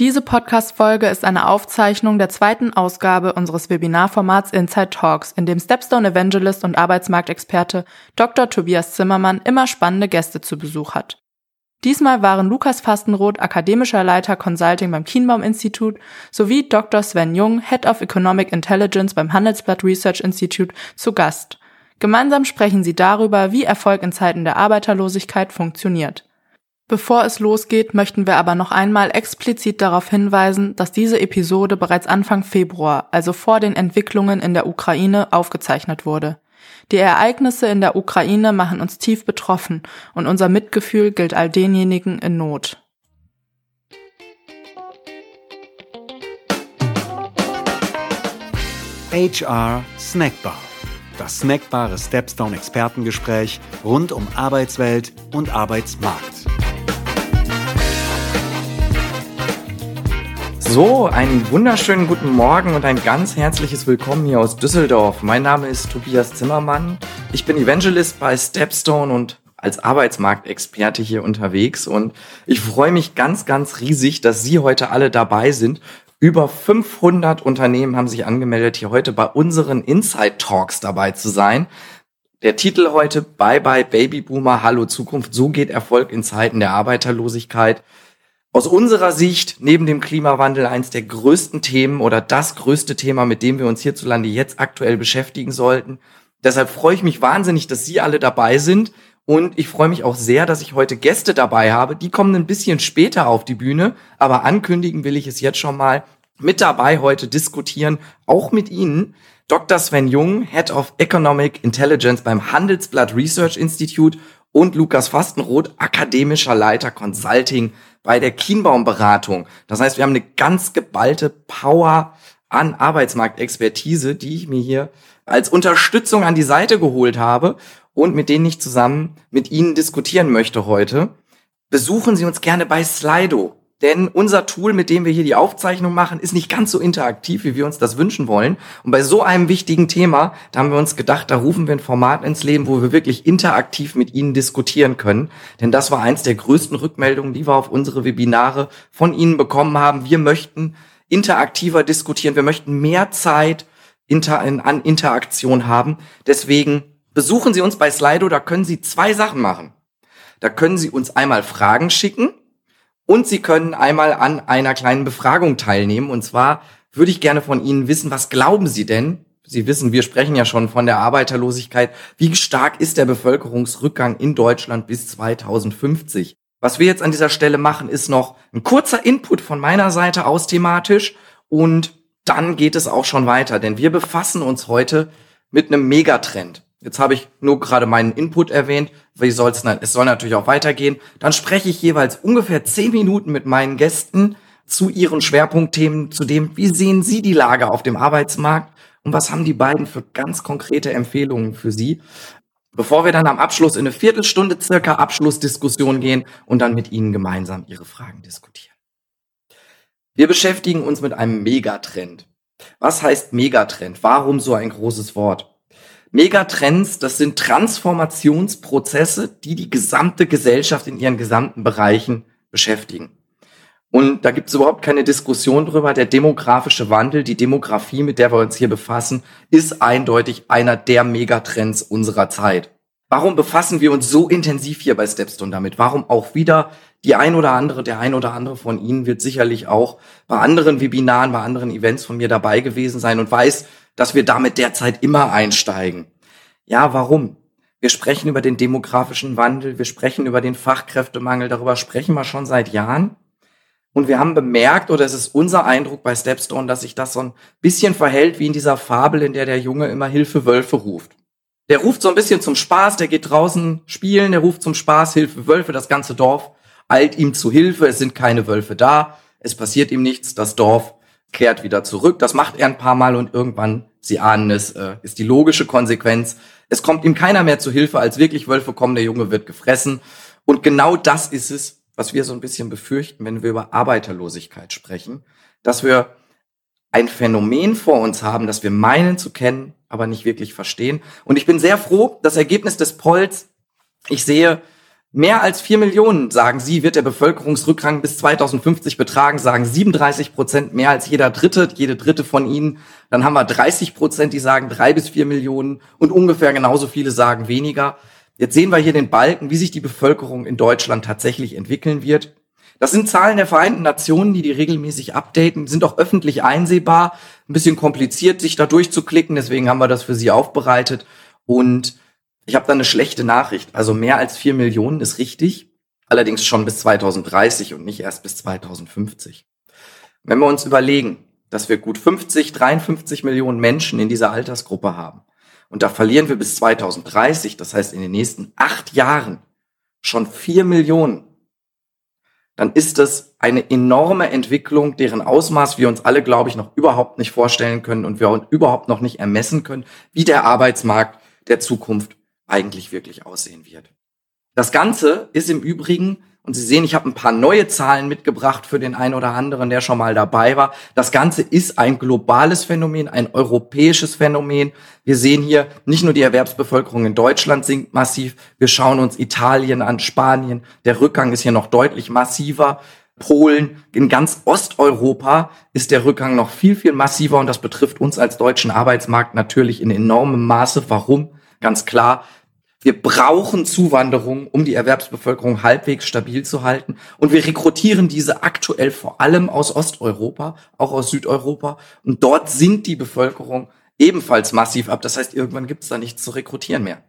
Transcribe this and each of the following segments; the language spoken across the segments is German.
Diese Podcast-Folge ist eine Aufzeichnung der zweiten Ausgabe unseres Webinarformats Inside Talks, in dem Stepstone Evangelist und Arbeitsmarktexperte Dr. Tobias Zimmermann immer spannende Gäste zu Besuch hat. Diesmal waren Lukas Fastenroth, akademischer Leiter Consulting beim Kienbaum Institut, sowie Dr. Sven Jung, Head of Economic Intelligence beim Handelsblatt Research Institute, zu Gast. Gemeinsam sprechen sie darüber, wie Erfolg in Zeiten der Arbeiterlosigkeit funktioniert. Bevor es losgeht, möchten wir aber noch einmal explizit darauf hinweisen, dass diese Episode bereits Anfang Februar, also vor den Entwicklungen in der Ukraine, aufgezeichnet wurde. Die Ereignisse in der Ukraine machen uns tief betroffen und unser Mitgefühl gilt all denjenigen in Not. HR Snackbar. Das snackbare Stepstone Expertengespräch rund um Arbeitswelt und Arbeitsmarkt. So, einen wunderschönen guten Morgen und ein ganz herzliches Willkommen hier aus Düsseldorf. Mein Name ist Tobias Zimmermann. Ich bin Evangelist bei Stepstone und als Arbeitsmarktexperte hier unterwegs und ich freue mich ganz, ganz riesig, dass Sie heute alle dabei sind. Über 500 Unternehmen haben sich angemeldet, hier heute bei unseren Inside Talks dabei zu sein. Der Titel heute Bye Bye Babyboomer, Hallo Zukunft. So geht Erfolg in Zeiten der Arbeiterlosigkeit aus unserer Sicht neben dem Klimawandel eins der größten Themen oder das größte Thema, mit dem wir uns hierzulande jetzt aktuell beschäftigen sollten. Deshalb freue ich mich wahnsinnig, dass Sie alle dabei sind. Und ich freue mich auch sehr, dass ich heute Gäste dabei habe. Die kommen ein bisschen später auf die Bühne, aber ankündigen will ich es jetzt schon mal. Mit dabei heute diskutieren, auch mit Ihnen, Dr. Sven Jung, Head of Economic Intelligence beim Handelsblatt Research Institute und Lukas Fastenroth, akademischer Leiter Consulting bei der Kienbaum-Beratung. Das heißt, wir haben eine ganz geballte Power an Arbeitsmarktexpertise, die ich mir hier als Unterstützung an die Seite geholt habe und mit denen ich zusammen mit Ihnen diskutieren möchte heute. Besuchen Sie uns gerne bei Slido. Denn unser Tool, mit dem wir hier die Aufzeichnung machen, ist nicht ganz so interaktiv, wie wir uns das wünschen wollen. Und bei so einem wichtigen Thema, da haben wir uns gedacht, da rufen wir ein Format ins Leben, wo wir wirklich interaktiv mit Ihnen diskutieren können. Denn das war eins der größten Rückmeldungen, die wir auf unsere Webinare von Ihnen bekommen haben. Wir möchten interaktiver diskutieren. Wir möchten mehr Zeit an Interaktion haben. Deswegen besuchen Sie uns bei Slido. Da können Sie zwei Sachen machen. Da können Sie uns einmal Fragen schicken und Sie können einmal an einer kleinen Befragung teilnehmen. Und zwar würde ich gerne von Ihnen wissen, was glauben Sie denn? Sie wissen, wir sprechen ja schon von der Arbeiterlosigkeit. Wie stark ist der Bevölkerungsrückgang in Deutschland bis 2050? Was wir jetzt an dieser Stelle machen, ist noch ein kurzer Input von meiner Seite aus thematisch und dann geht es auch schon weiter, denn wir befassen uns heute mit einem Megatrend. Jetzt habe ich nur gerade meinen Input erwähnt. Wie soll es Es soll natürlich auch weitergehen. Dann spreche ich jeweils ungefähr zehn Minuten mit meinen Gästen zu ihren Schwerpunktthemen, zu dem, wie sehen Sie die Lage auf dem Arbeitsmarkt und was haben die beiden für ganz konkrete Empfehlungen für Sie, bevor wir dann am Abschluss in eine Viertelstunde circa Abschlussdiskussion gehen und dann mit Ihnen gemeinsam Ihre Fragen diskutieren. Wir beschäftigen uns mit einem Megatrend. Was heißt Megatrend? Warum so ein großes Wort? Megatrends, das sind Transformationsprozesse, die die gesamte Gesellschaft in ihren gesamten Bereichen beschäftigen. Und da gibt es überhaupt keine Diskussion drüber. Der demografische Wandel, die Demografie, mit der wir uns hier befassen, ist eindeutig einer der Megatrends unserer Zeit. Warum befassen wir uns so intensiv hier bei Stepstone damit? Warum auch wieder die ein oder andere, der ein oder andere von Ihnen wird sicherlich auch bei anderen Webinaren, bei anderen Events von mir dabei gewesen sein und weiß, dass wir damit derzeit immer einsteigen. Ja, warum? Wir sprechen über den demografischen Wandel, wir sprechen über den Fachkräftemangel, darüber sprechen wir schon seit Jahren. Und wir haben bemerkt, oder es ist unser Eindruck bei Stepstone, dass sich das so ein bisschen verhält wie in dieser Fabel, in der der Junge immer Hilfe Wölfe ruft. Der ruft so ein bisschen zum Spaß, der geht draußen spielen, der ruft zum Spaß Hilfe Wölfe, das ganze Dorf eilt ihm zu Hilfe, es sind keine Wölfe da, es passiert ihm nichts, das Dorf kehrt wieder zurück. Das macht er ein paar Mal und irgendwann, Sie ahnen es, äh, ist die logische Konsequenz. Es kommt ihm keiner mehr zu Hilfe, als wirklich Wölfe kommen, der Junge wird gefressen. Und genau das ist es, was wir so ein bisschen befürchten, wenn wir über Arbeiterlosigkeit sprechen, dass wir ein Phänomen vor uns haben, das wir meinen zu kennen, aber nicht wirklich verstehen. Und ich bin sehr froh, das Ergebnis des Polls, ich sehe, Mehr als vier Millionen, sagen Sie, wird der Bevölkerungsrückgang bis 2050 betragen, sagen 37 Prozent, mehr als jeder Dritte, jede Dritte von Ihnen. Dann haben wir 30 Prozent, die sagen drei bis vier Millionen und ungefähr genauso viele sagen weniger. Jetzt sehen wir hier den Balken, wie sich die Bevölkerung in Deutschland tatsächlich entwickeln wird. Das sind Zahlen der Vereinten Nationen, die die regelmäßig updaten, sind auch öffentlich einsehbar. Ein bisschen kompliziert, sich da durchzuklicken, deswegen haben wir das für Sie aufbereitet. Und ich habe da eine schlechte Nachricht. Also mehr als vier Millionen ist richtig, allerdings schon bis 2030 und nicht erst bis 2050. Wenn wir uns überlegen, dass wir gut 50, 53 Millionen Menschen in dieser Altersgruppe haben und da verlieren wir bis 2030, das heißt in den nächsten acht Jahren schon vier Millionen, dann ist das eine enorme Entwicklung, deren Ausmaß wir uns alle, glaube ich, noch überhaupt nicht vorstellen können und wir überhaupt noch nicht ermessen können, wie der Arbeitsmarkt der Zukunft eigentlich wirklich aussehen wird. Das Ganze ist im Übrigen, und Sie sehen, ich habe ein paar neue Zahlen mitgebracht für den einen oder anderen, der schon mal dabei war. Das Ganze ist ein globales Phänomen, ein europäisches Phänomen. Wir sehen hier nicht nur die Erwerbsbevölkerung in Deutschland sinkt massiv. Wir schauen uns Italien an, Spanien. Der Rückgang ist hier noch deutlich massiver. Polen, in ganz Osteuropa ist der Rückgang noch viel, viel massiver und das betrifft uns als deutschen Arbeitsmarkt natürlich in enormem Maße. Warum? Ganz klar, wir brauchen Zuwanderung, um die Erwerbsbevölkerung halbwegs stabil zu halten. Und wir rekrutieren diese aktuell vor allem aus Osteuropa, auch aus Südeuropa. Und dort sinkt die Bevölkerung ebenfalls massiv ab. Das heißt, irgendwann gibt es da nichts zu rekrutieren mehr.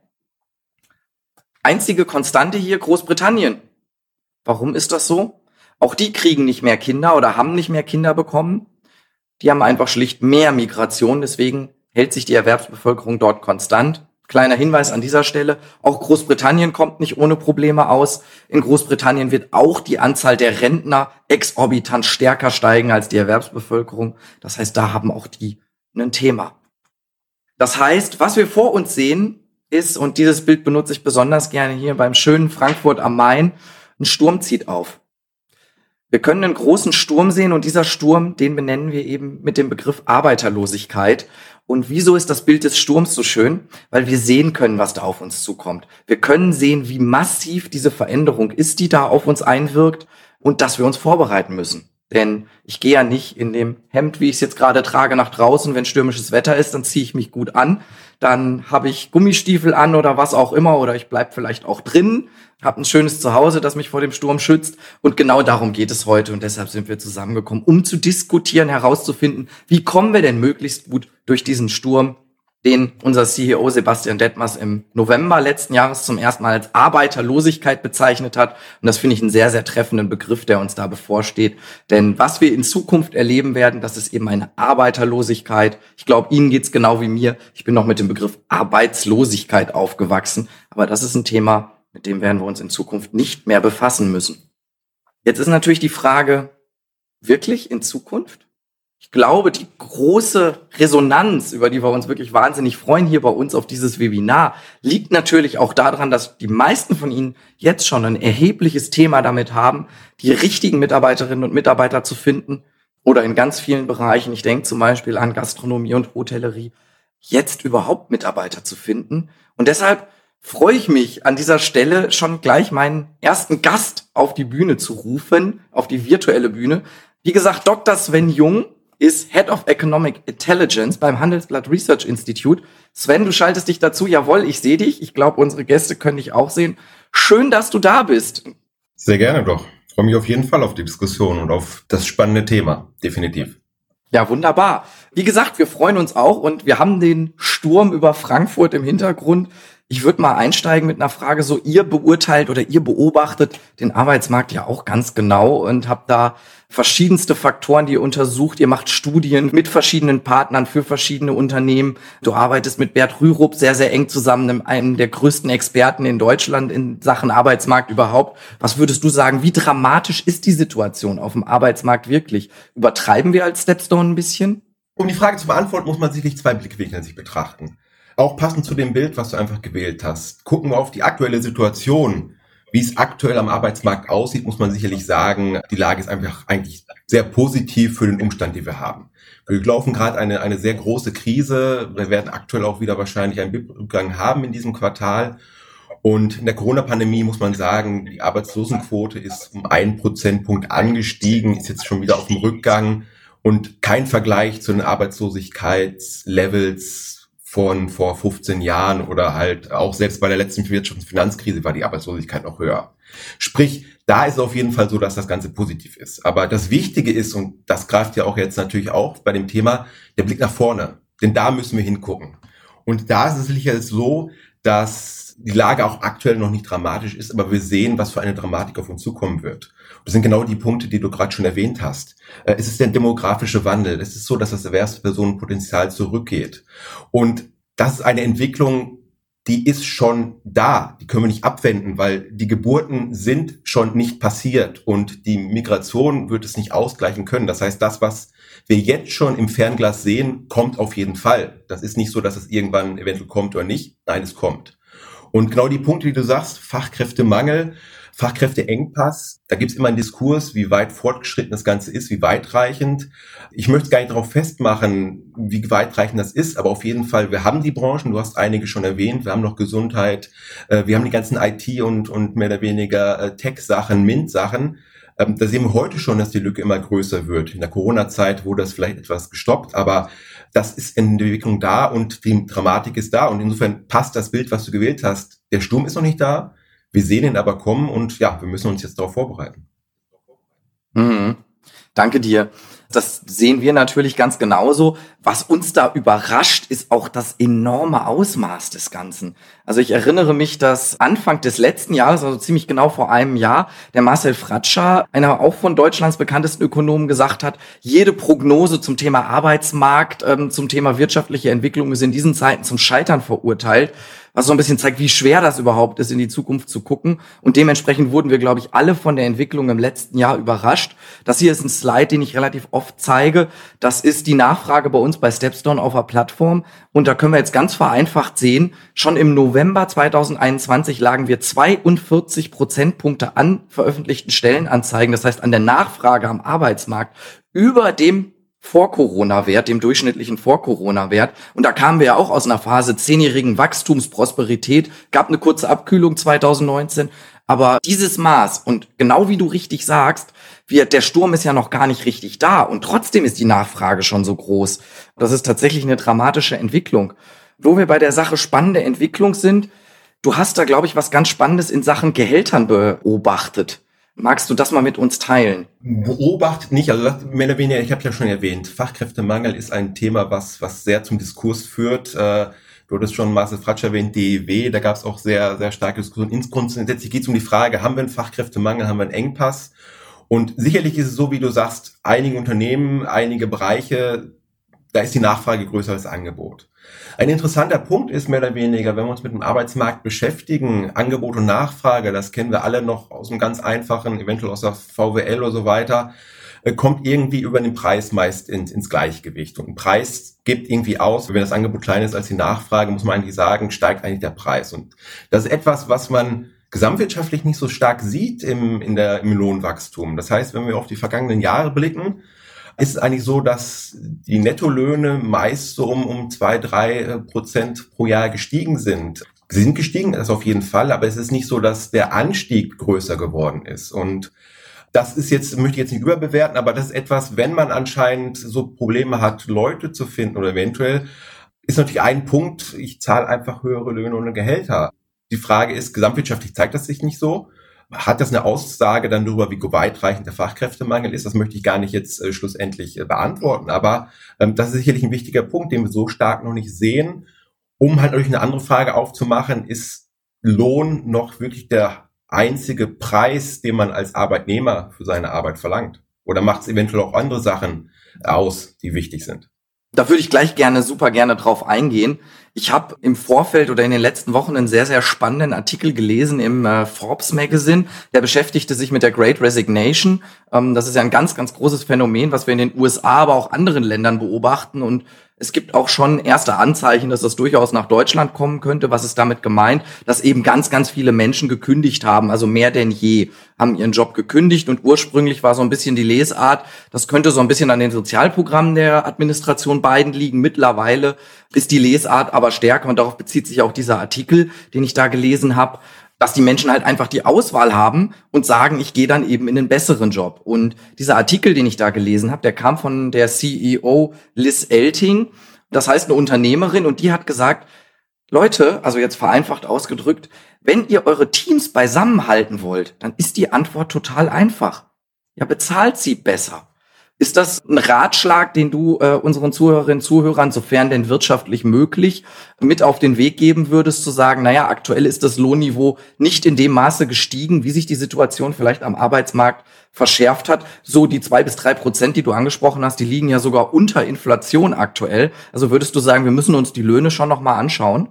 Einzige Konstante hier Großbritannien. Warum ist das so? Auch die kriegen nicht mehr Kinder oder haben nicht mehr Kinder bekommen. Die haben einfach schlicht mehr Migration. Deswegen hält sich die Erwerbsbevölkerung dort konstant. Kleiner Hinweis an dieser Stelle, auch Großbritannien kommt nicht ohne Probleme aus. In Großbritannien wird auch die Anzahl der Rentner exorbitant stärker steigen als die Erwerbsbevölkerung. Das heißt, da haben auch die ein Thema. Das heißt, was wir vor uns sehen, ist, und dieses Bild benutze ich besonders gerne hier beim schönen Frankfurt am Main, ein Sturm zieht auf. Wir können einen großen Sturm sehen und dieser Sturm, den benennen wir eben mit dem Begriff Arbeiterlosigkeit. Und wieso ist das Bild des Sturms so schön? Weil wir sehen können, was da auf uns zukommt. Wir können sehen, wie massiv diese Veränderung ist, die da auf uns einwirkt und dass wir uns vorbereiten müssen. Denn ich gehe ja nicht in dem Hemd, wie ich es jetzt gerade trage, nach draußen. Wenn stürmisches Wetter ist, dann ziehe ich mich gut an. Dann habe ich Gummistiefel an oder was auch immer. Oder ich bleib vielleicht auch drin, habe ein schönes Zuhause, das mich vor dem Sturm schützt. Und genau darum geht es heute. Und deshalb sind wir zusammengekommen, um zu diskutieren, herauszufinden, wie kommen wir denn möglichst gut durch diesen Sturm den unser CEO Sebastian Detmers im November letzten Jahres zum ersten Mal als Arbeiterlosigkeit bezeichnet hat. Und das finde ich einen sehr, sehr treffenden Begriff, der uns da bevorsteht. Denn was wir in Zukunft erleben werden, das ist eben eine Arbeiterlosigkeit. Ich glaube, Ihnen geht's genau wie mir. Ich bin noch mit dem Begriff Arbeitslosigkeit aufgewachsen. Aber das ist ein Thema, mit dem werden wir uns in Zukunft nicht mehr befassen müssen. Jetzt ist natürlich die Frage, wirklich in Zukunft? Ich glaube, die große Resonanz, über die wir uns wirklich wahnsinnig freuen hier bei uns auf dieses Webinar, liegt natürlich auch daran, dass die meisten von Ihnen jetzt schon ein erhebliches Thema damit haben, die richtigen Mitarbeiterinnen und Mitarbeiter zu finden oder in ganz vielen Bereichen, ich denke zum Beispiel an Gastronomie und Hotellerie, jetzt überhaupt Mitarbeiter zu finden. Und deshalb freue ich mich an dieser Stelle schon gleich meinen ersten Gast auf die Bühne zu rufen, auf die virtuelle Bühne. Wie gesagt, Dr. Sven Jung ist Head of Economic Intelligence beim Handelsblatt Research Institute. Sven, du schaltest dich dazu. Jawohl, ich sehe dich. Ich glaube, unsere Gäste können dich auch sehen. Schön, dass du da bist. Sehr gerne doch. Ich freue mich auf jeden Fall auf die Diskussion und auf das spannende Thema. Definitiv. Ja, wunderbar. Wie gesagt, wir freuen uns auch und wir haben den Sturm über Frankfurt im Hintergrund. Ich würde mal einsteigen mit einer Frage, so ihr beurteilt oder ihr beobachtet den Arbeitsmarkt ja auch ganz genau und habt da verschiedenste Faktoren, die ihr untersucht. Ihr macht Studien mit verschiedenen Partnern für verschiedene Unternehmen. Du arbeitest mit Bert Rürup sehr, sehr eng zusammen, einem der größten Experten in Deutschland in Sachen Arbeitsmarkt überhaupt. Was würdest du sagen, wie dramatisch ist die Situation auf dem Arbeitsmarkt wirklich? Übertreiben wir als Stepstone ein bisschen? Um die Frage zu beantworten, muss man sicherlich zwei Blickwinkel sich betrachten. Auch passend zu dem Bild, was du einfach gewählt hast. Gucken wir auf die aktuelle Situation wie es aktuell am Arbeitsmarkt aussieht, muss man sicherlich sagen, die Lage ist einfach eigentlich sehr positiv für den Umstand, den wir haben. Wir laufen gerade eine, eine sehr große Krise. Wir werden aktuell auch wieder wahrscheinlich einen BIP-Rückgang haben in diesem Quartal. Und in der Corona-Pandemie muss man sagen, die Arbeitslosenquote ist um einen Prozentpunkt angestiegen, ist jetzt schon wieder auf dem Rückgang und kein Vergleich zu den Arbeitslosigkeitslevels von vor 15 Jahren oder halt auch selbst bei der letzten Wirtschafts- und Finanzkrise war die Arbeitslosigkeit noch höher. Sprich, da ist es auf jeden Fall so, dass das Ganze positiv ist. Aber das Wichtige ist, und das greift ja auch jetzt natürlich auch bei dem Thema, der Blick nach vorne. Denn da müssen wir hingucken. Und da ist es sicher so, dass die Lage auch aktuell noch nicht dramatisch ist, aber wir sehen, was für eine Dramatik auf uns zukommen wird. Das sind genau die Punkte, die du gerade schon erwähnt hast. Äh, es ist der demografische Wandel. Es ist so, dass das Erwerbspersonenpotenzial zurückgeht. Und das ist eine Entwicklung, die ist schon da. Die können wir nicht abwenden, weil die Geburten sind schon nicht passiert und die Migration wird es nicht ausgleichen können. Das heißt, das, was wir jetzt schon im Fernglas sehen, kommt auf jeden Fall. Das ist nicht so, dass es irgendwann eventuell kommt oder nicht. Nein, es kommt. Und genau die Punkte, die du sagst, Fachkräftemangel, Fachkräfteengpass, da gibt es immer einen Diskurs, wie weit fortgeschritten das Ganze ist, wie weitreichend. Ich möchte gar nicht darauf festmachen, wie weitreichend das ist, aber auf jeden Fall, wir haben die Branchen, du hast einige schon erwähnt, wir haben noch Gesundheit, äh, wir haben die ganzen IT- und, und mehr oder weniger äh, Tech-Sachen, MINT-Sachen. Ähm, da sehen wir heute schon, dass die Lücke immer größer wird. In der Corona-Zeit wurde das vielleicht etwas gestoppt, aber das ist in der Entwicklung da und die Dramatik ist da. Und insofern passt das Bild, was du gewählt hast. Der Sturm ist noch nicht da. Wir sehen ihn aber kommen und ja, wir müssen uns jetzt darauf vorbereiten. Mhm. Danke dir. Das sehen wir natürlich ganz genauso. Was uns da überrascht, ist auch das enorme Ausmaß des Ganzen. Also ich erinnere mich, dass Anfang des letzten Jahres, also ziemlich genau vor einem Jahr, der Marcel Fratscher, einer auch von Deutschlands bekanntesten Ökonomen, gesagt hat, jede Prognose zum Thema Arbeitsmarkt, ähm, zum Thema wirtschaftliche Entwicklung ist in diesen Zeiten zum Scheitern verurteilt was so ein bisschen zeigt, wie schwer das überhaupt ist, in die Zukunft zu gucken. Und dementsprechend wurden wir, glaube ich, alle von der Entwicklung im letzten Jahr überrascht. Das hier ist ein Slide, den ich relativ oft zeige. Das ist die Nachfrage bei uns bei Stepstone auf der Plattform. Und da können wir jetzt ganz vereinfacht sehen, schon im November 2021 lagen wir 42 Prozentpunkte an veröffentlichten Stellenanzeigen, das heißt an der Nachfrage am Arbeitsmarkt über dem vor-Corona-Wert, dem durchschnittlichen Vor-Corona-Wert. Und da kamen wir ja auch aus einer Phase zehnjährigen Wachstumsprosperität, gab eine kurze Abkühlung 2019. Aber dieses Maß und genau wie du richtig sagst, wir, der Sturm ist ja noch gar nicht richtig da und trotzdem ist die Nachfrage schon so groß. Das ist tatsächlich eine dramatische Entwicklung. Wo wir bei der Sache spannende Entwicklung sind, du hast da, glaube ich, was ganz Spannendes in Sachen Gehältern beobachtet. Magst du das mal mit uns teilen? Beobachtet nicht, also das, mehr oder weniger, ich habe ja schon erwähnt, Fachkräftemangel ist ein Thema, was, was sehr zum Diskurs führt. Äh, du hattest schon Marcel Fratsch erwähnt, DEW, da gab es auch sehr, sehr starke Diskussionen. Grundsätzlich geht es um die Frage, haben wir einen Fachkräftemangel, haben wir einen Engpass? Und sicherlich ist es so, wie du sagst, einige Unternehmen, einige Bereiche, da ist die Nachfrage größer als das Angebot. Ein interessanter Punkt ist mehr oder weniger, wenn wir uns mit dem Arbeitsmarkt beschäftigen, Angebot und Nachfrage, das kennen wir alle noch aus einem ganz einfachen, eventuell aus der VWL oder so weiter, äh, kommt irgendwie über den Preis meist ins, ins Gleichgewicht. Und ein Preis gibt irgendwie aus, wenn das Angebot kleiner ist als die Nachfrage, muss man eigentlich sagen, steigt eigentlich der Preis. Und das ist etwas, was man gesamtwirtschaftlich nicht so stark sieht im, in der, im Lohnwachstum. Das heißt, wenn wir auf die vergangenen Jahre blicken, ist es eigentlich so, dass die Nettolöhne meist so um, um zwei, drei äh, Prozent pro Jahr gestiegen sind. Sie sind gestiegen, das auf jeden Fall, aber es ist nicht so, dass der Anstieg größer geworden ist. Und das ist jetzt, möchte ich jetzt nicht überbewerten, aber das ist etwas, wenn man anscheinend so Probleme hat, Leute zu finden oder eventuell, ist natürlich ein Punkt, ich zahle einfach höhere Löhne und Gehälter. Die Frage ist, gesamtwirtschaftlich zeigt das sich nicht so hat das eine Aussage dann darüber, wie weitreichend der Fachkräftemangel ist? Das möchte ich gar nicht jetzt äh, schlussendlich äh, beantworten, aber ähm, das ist sicherlich ein wichtiger Punkt, den wir so stark noch nicht sehen. Um halt euch eine andere Frage aufzumachen, ist Lohn noch wirklich der einzige Preis, den man als Arbeitnehmer für seine Arbeit verlangt? Oder macht es eventuell auch andere Sachen aus, die wichtig sind? Da würde ich gleich gerne, super gerne drauf eingehen. Ich habe im Vorfeld oder in den letzten Wochen einen sehr, sehr spannenden Artikel gelesen im äh, Forbes Magazine. Der beschäftigte sich mit der Great Resignation. Ähm, das ist ja ein ganz, ganz großes Phänomen, was wir in den USA, aber auch anderen Ländern beobachten und es gibt auch schon erste Anzeichen, dass das durchaus nach Deutschland kommen könnte. Was ist damit gemeint? Dass eben ganz, ganz viele Menschen gekündigt haben, also mehr denn je, haben ihren Job gekündigt und ursprünglich war so ein bisschen die Lesart, das könnte so ein bisschen an den Sozialprogrammen der Administration beiden liegen. Mittlerweile ist die Lesart aber stärker, und darauf bezieht sich auch dieser Artikel, den ich da gelesen habe, dass die Menschen halt einfach die Auswahl haben und sagen, ich gehe dann eben in einen besseren Job. Und dieser Artikel, den ich da gelesen habe, der kam von der CEO Liz Elting. Das heißt eine Unternehmerin und die hat gesagt, Leute, also jetzt vereinfacht ausgedrückt, wenn ihr eure Teams beisammenhalten wollt, dann ist die Antwort total einfach. Ja, bezahlt sie besser. Ist das ein Ratschlag, den du äh, unseren Zuhörerinnen und Zuhörern, sofern denn wirtschaftlich möglich, mit auf den Weg geben würdest, zu sagen, naja, aktuell ist das Lohnniveau nicht in dem Maße gestiegen, wie sich die Situation vielleicht am Arbeitsmarkt verschärft hat. So die zwei bis drei Prozent, die du angesprochen hast, die liegen ja sogar unter Inflation aktuell. Also würdest du sagen, wir müssen uns die Löhne schon nochmal anschauen?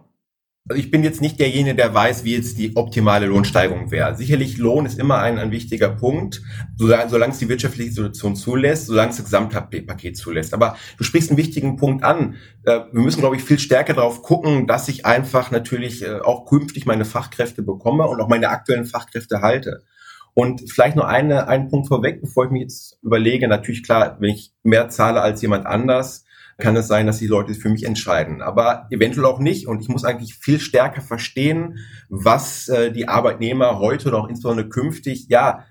Also ich bin jetzt nicht derjenige, der weiß, wie jetzt die optimale Lohnsteigerung wäre. Sicherlich Lohn ist immer ein, ein wichtiger Punkt, solange es die wirtschaftliche Situation zulässt, solange es das Gesamtpaket zulässt. Aber du sprichst einen wichtigen Punkt an. Äh, wir müssen, glaube ich, viel stärker darauf gucken, dass ich einfach natürlich äh, auch künftig meine Fachkräfte bekomme und auch meine aktuellen Fachkräfte halte. Und vielleicht nur eine, einen Punkt vorweg, bevor ich mir jetzt überlege, natürlich klar, wenn ich mehr zahle als jemand anders, kann es sein, dass die Leute für mich entscheiden. Aber eventuell auch nicht. Und ich muss eigentlich viel stärker verstehen, was äh, die Arbeitnehmer heute oder auch insbesondere künftig, ja,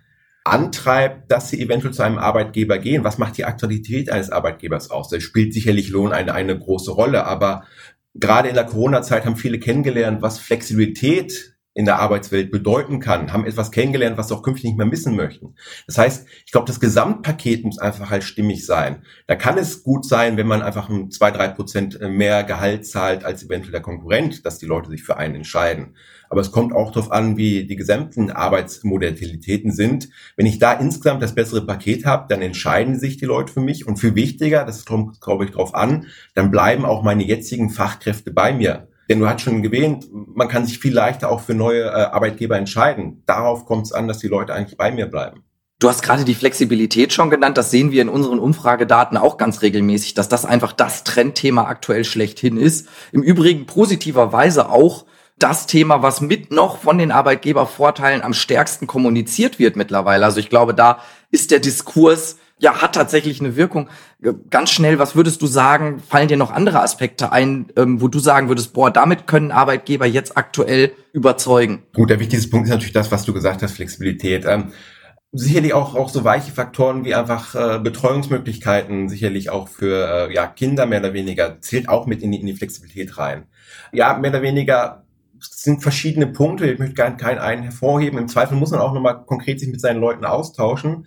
antreibt, dass sie eventuell zu einem Arbeitgeber gehen. Was macht die Aktualität eines Arbeitgebers aus? Da spielt sicherlich Lohn eine, eine große Rolle. Aber gerade in der Corona-Zeit haben viele kennengelernt, was Flexibilität in der Arbeitswelt bedeuten kann, haben etwas kennengelernt, was sie auch künftig nicht mehr missen möchten. Das heißt, ich glaube, das Gesamtpaket muss einfach halt stimmig sein. Da kann es gut sein, wenn man einfach ein zwei, drei Prozent mehr Gehalt zahlt als eventuell der Konkurrent, dass die Leute sich für einen entscheiden. Aber es kommt auch darauf an, wie die gesamten Arbeitsmodalitäten sind. Wenn ich da insgesamt das bessere Paket habe, dann entscheiden sich die Leute für mich. Und viel wichtiger, das kommt, glaube ich, darauf an, dann bleiben auch meine jetzigen Fachkräfte bei mir. Denn du hast schon gewähnt, man kann sich viel leichter auch für neue äh, Arbeitgeber entscheiden. Darauf kommt es an, dass die Leute eigentlich bei mir bleiben. Du hast gerade die Flexibilität schon genannt. Das sehen wir in unseren Umfragedaten auch ganz regelmäßig, dass das einfach das Trendthema aktuell schlechthin ist. Im Übrigen positiverweise auch das Thema, was mit noch von den Arbeitgebervorteilen am stärksten kommuniziert wird mittlerweile. Also ich glaube, da ist der Diskurs ja, hat tatsächlich eine Wirkung. Ganz schnell, was würdest du sagen, fallen dir noch andere Aspekte ein, ähm, wo du sagen würdest, boah, damit können Arbeitgeber jetzt aktuell überzeugen? Gut, der wichtigste Punkt ist natürlich das, was du gesagt hast, Flexibilität. Ähm, sicherlich auch, auch so weiche Faktoren wie einfach äh, Betreuungsmöglichkeiten, sicherlich auch für äh, ja, Kinder mehr oder weniger, zählt auch mit in die, in die Flexibilität rein. Ja, mehr oder weniger sind verschiedene Punkte, ich möchte gar keinen einen hervorheben. Im Zweifel muss man auch nochmal konkret sich mit seinen Leuten austauschen.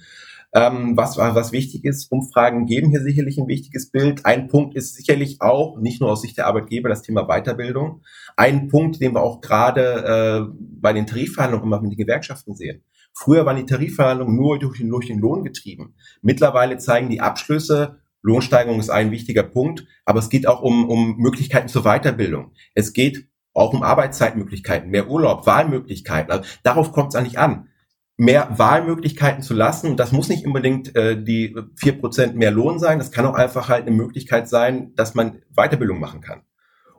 Ähm, was, was wichtig ist, Umfragen geben hier sicherlich ein wichtiges Bild. Ein Punkt ist sicherlich auch, nicht nur aus Sicht der Arbeitgeber, das Thema Weiterbildung. Ein Punkt, den wir auch gerade äh, bei den Tarifverhandlungen immer mit den Gewerkschaften sehen. Früher waren die Tarifverhandlungen nur durch den, durch den Lohn getrieben. Mittlerweile zeigen die Abschlüsse, Lohnsteigerung ist ein wichtiger Punkt, aber es geht auch um, um Möglichkeiten zur Weiterbildung. Es geht auch um Arbeitszeitmöglichkeiten, mehr Urlaub, Wahlmöglichkeiten. Also darauf kommt es eigentlich an mehr Wahlmöglichkeiten zu lassen. Und das muss nicht unbedingt äh, die vier Prozent mehr Lohn sein. Das kann auch einfach halt eine Möglichkeit sein, dass man Weiterbildung machen kann.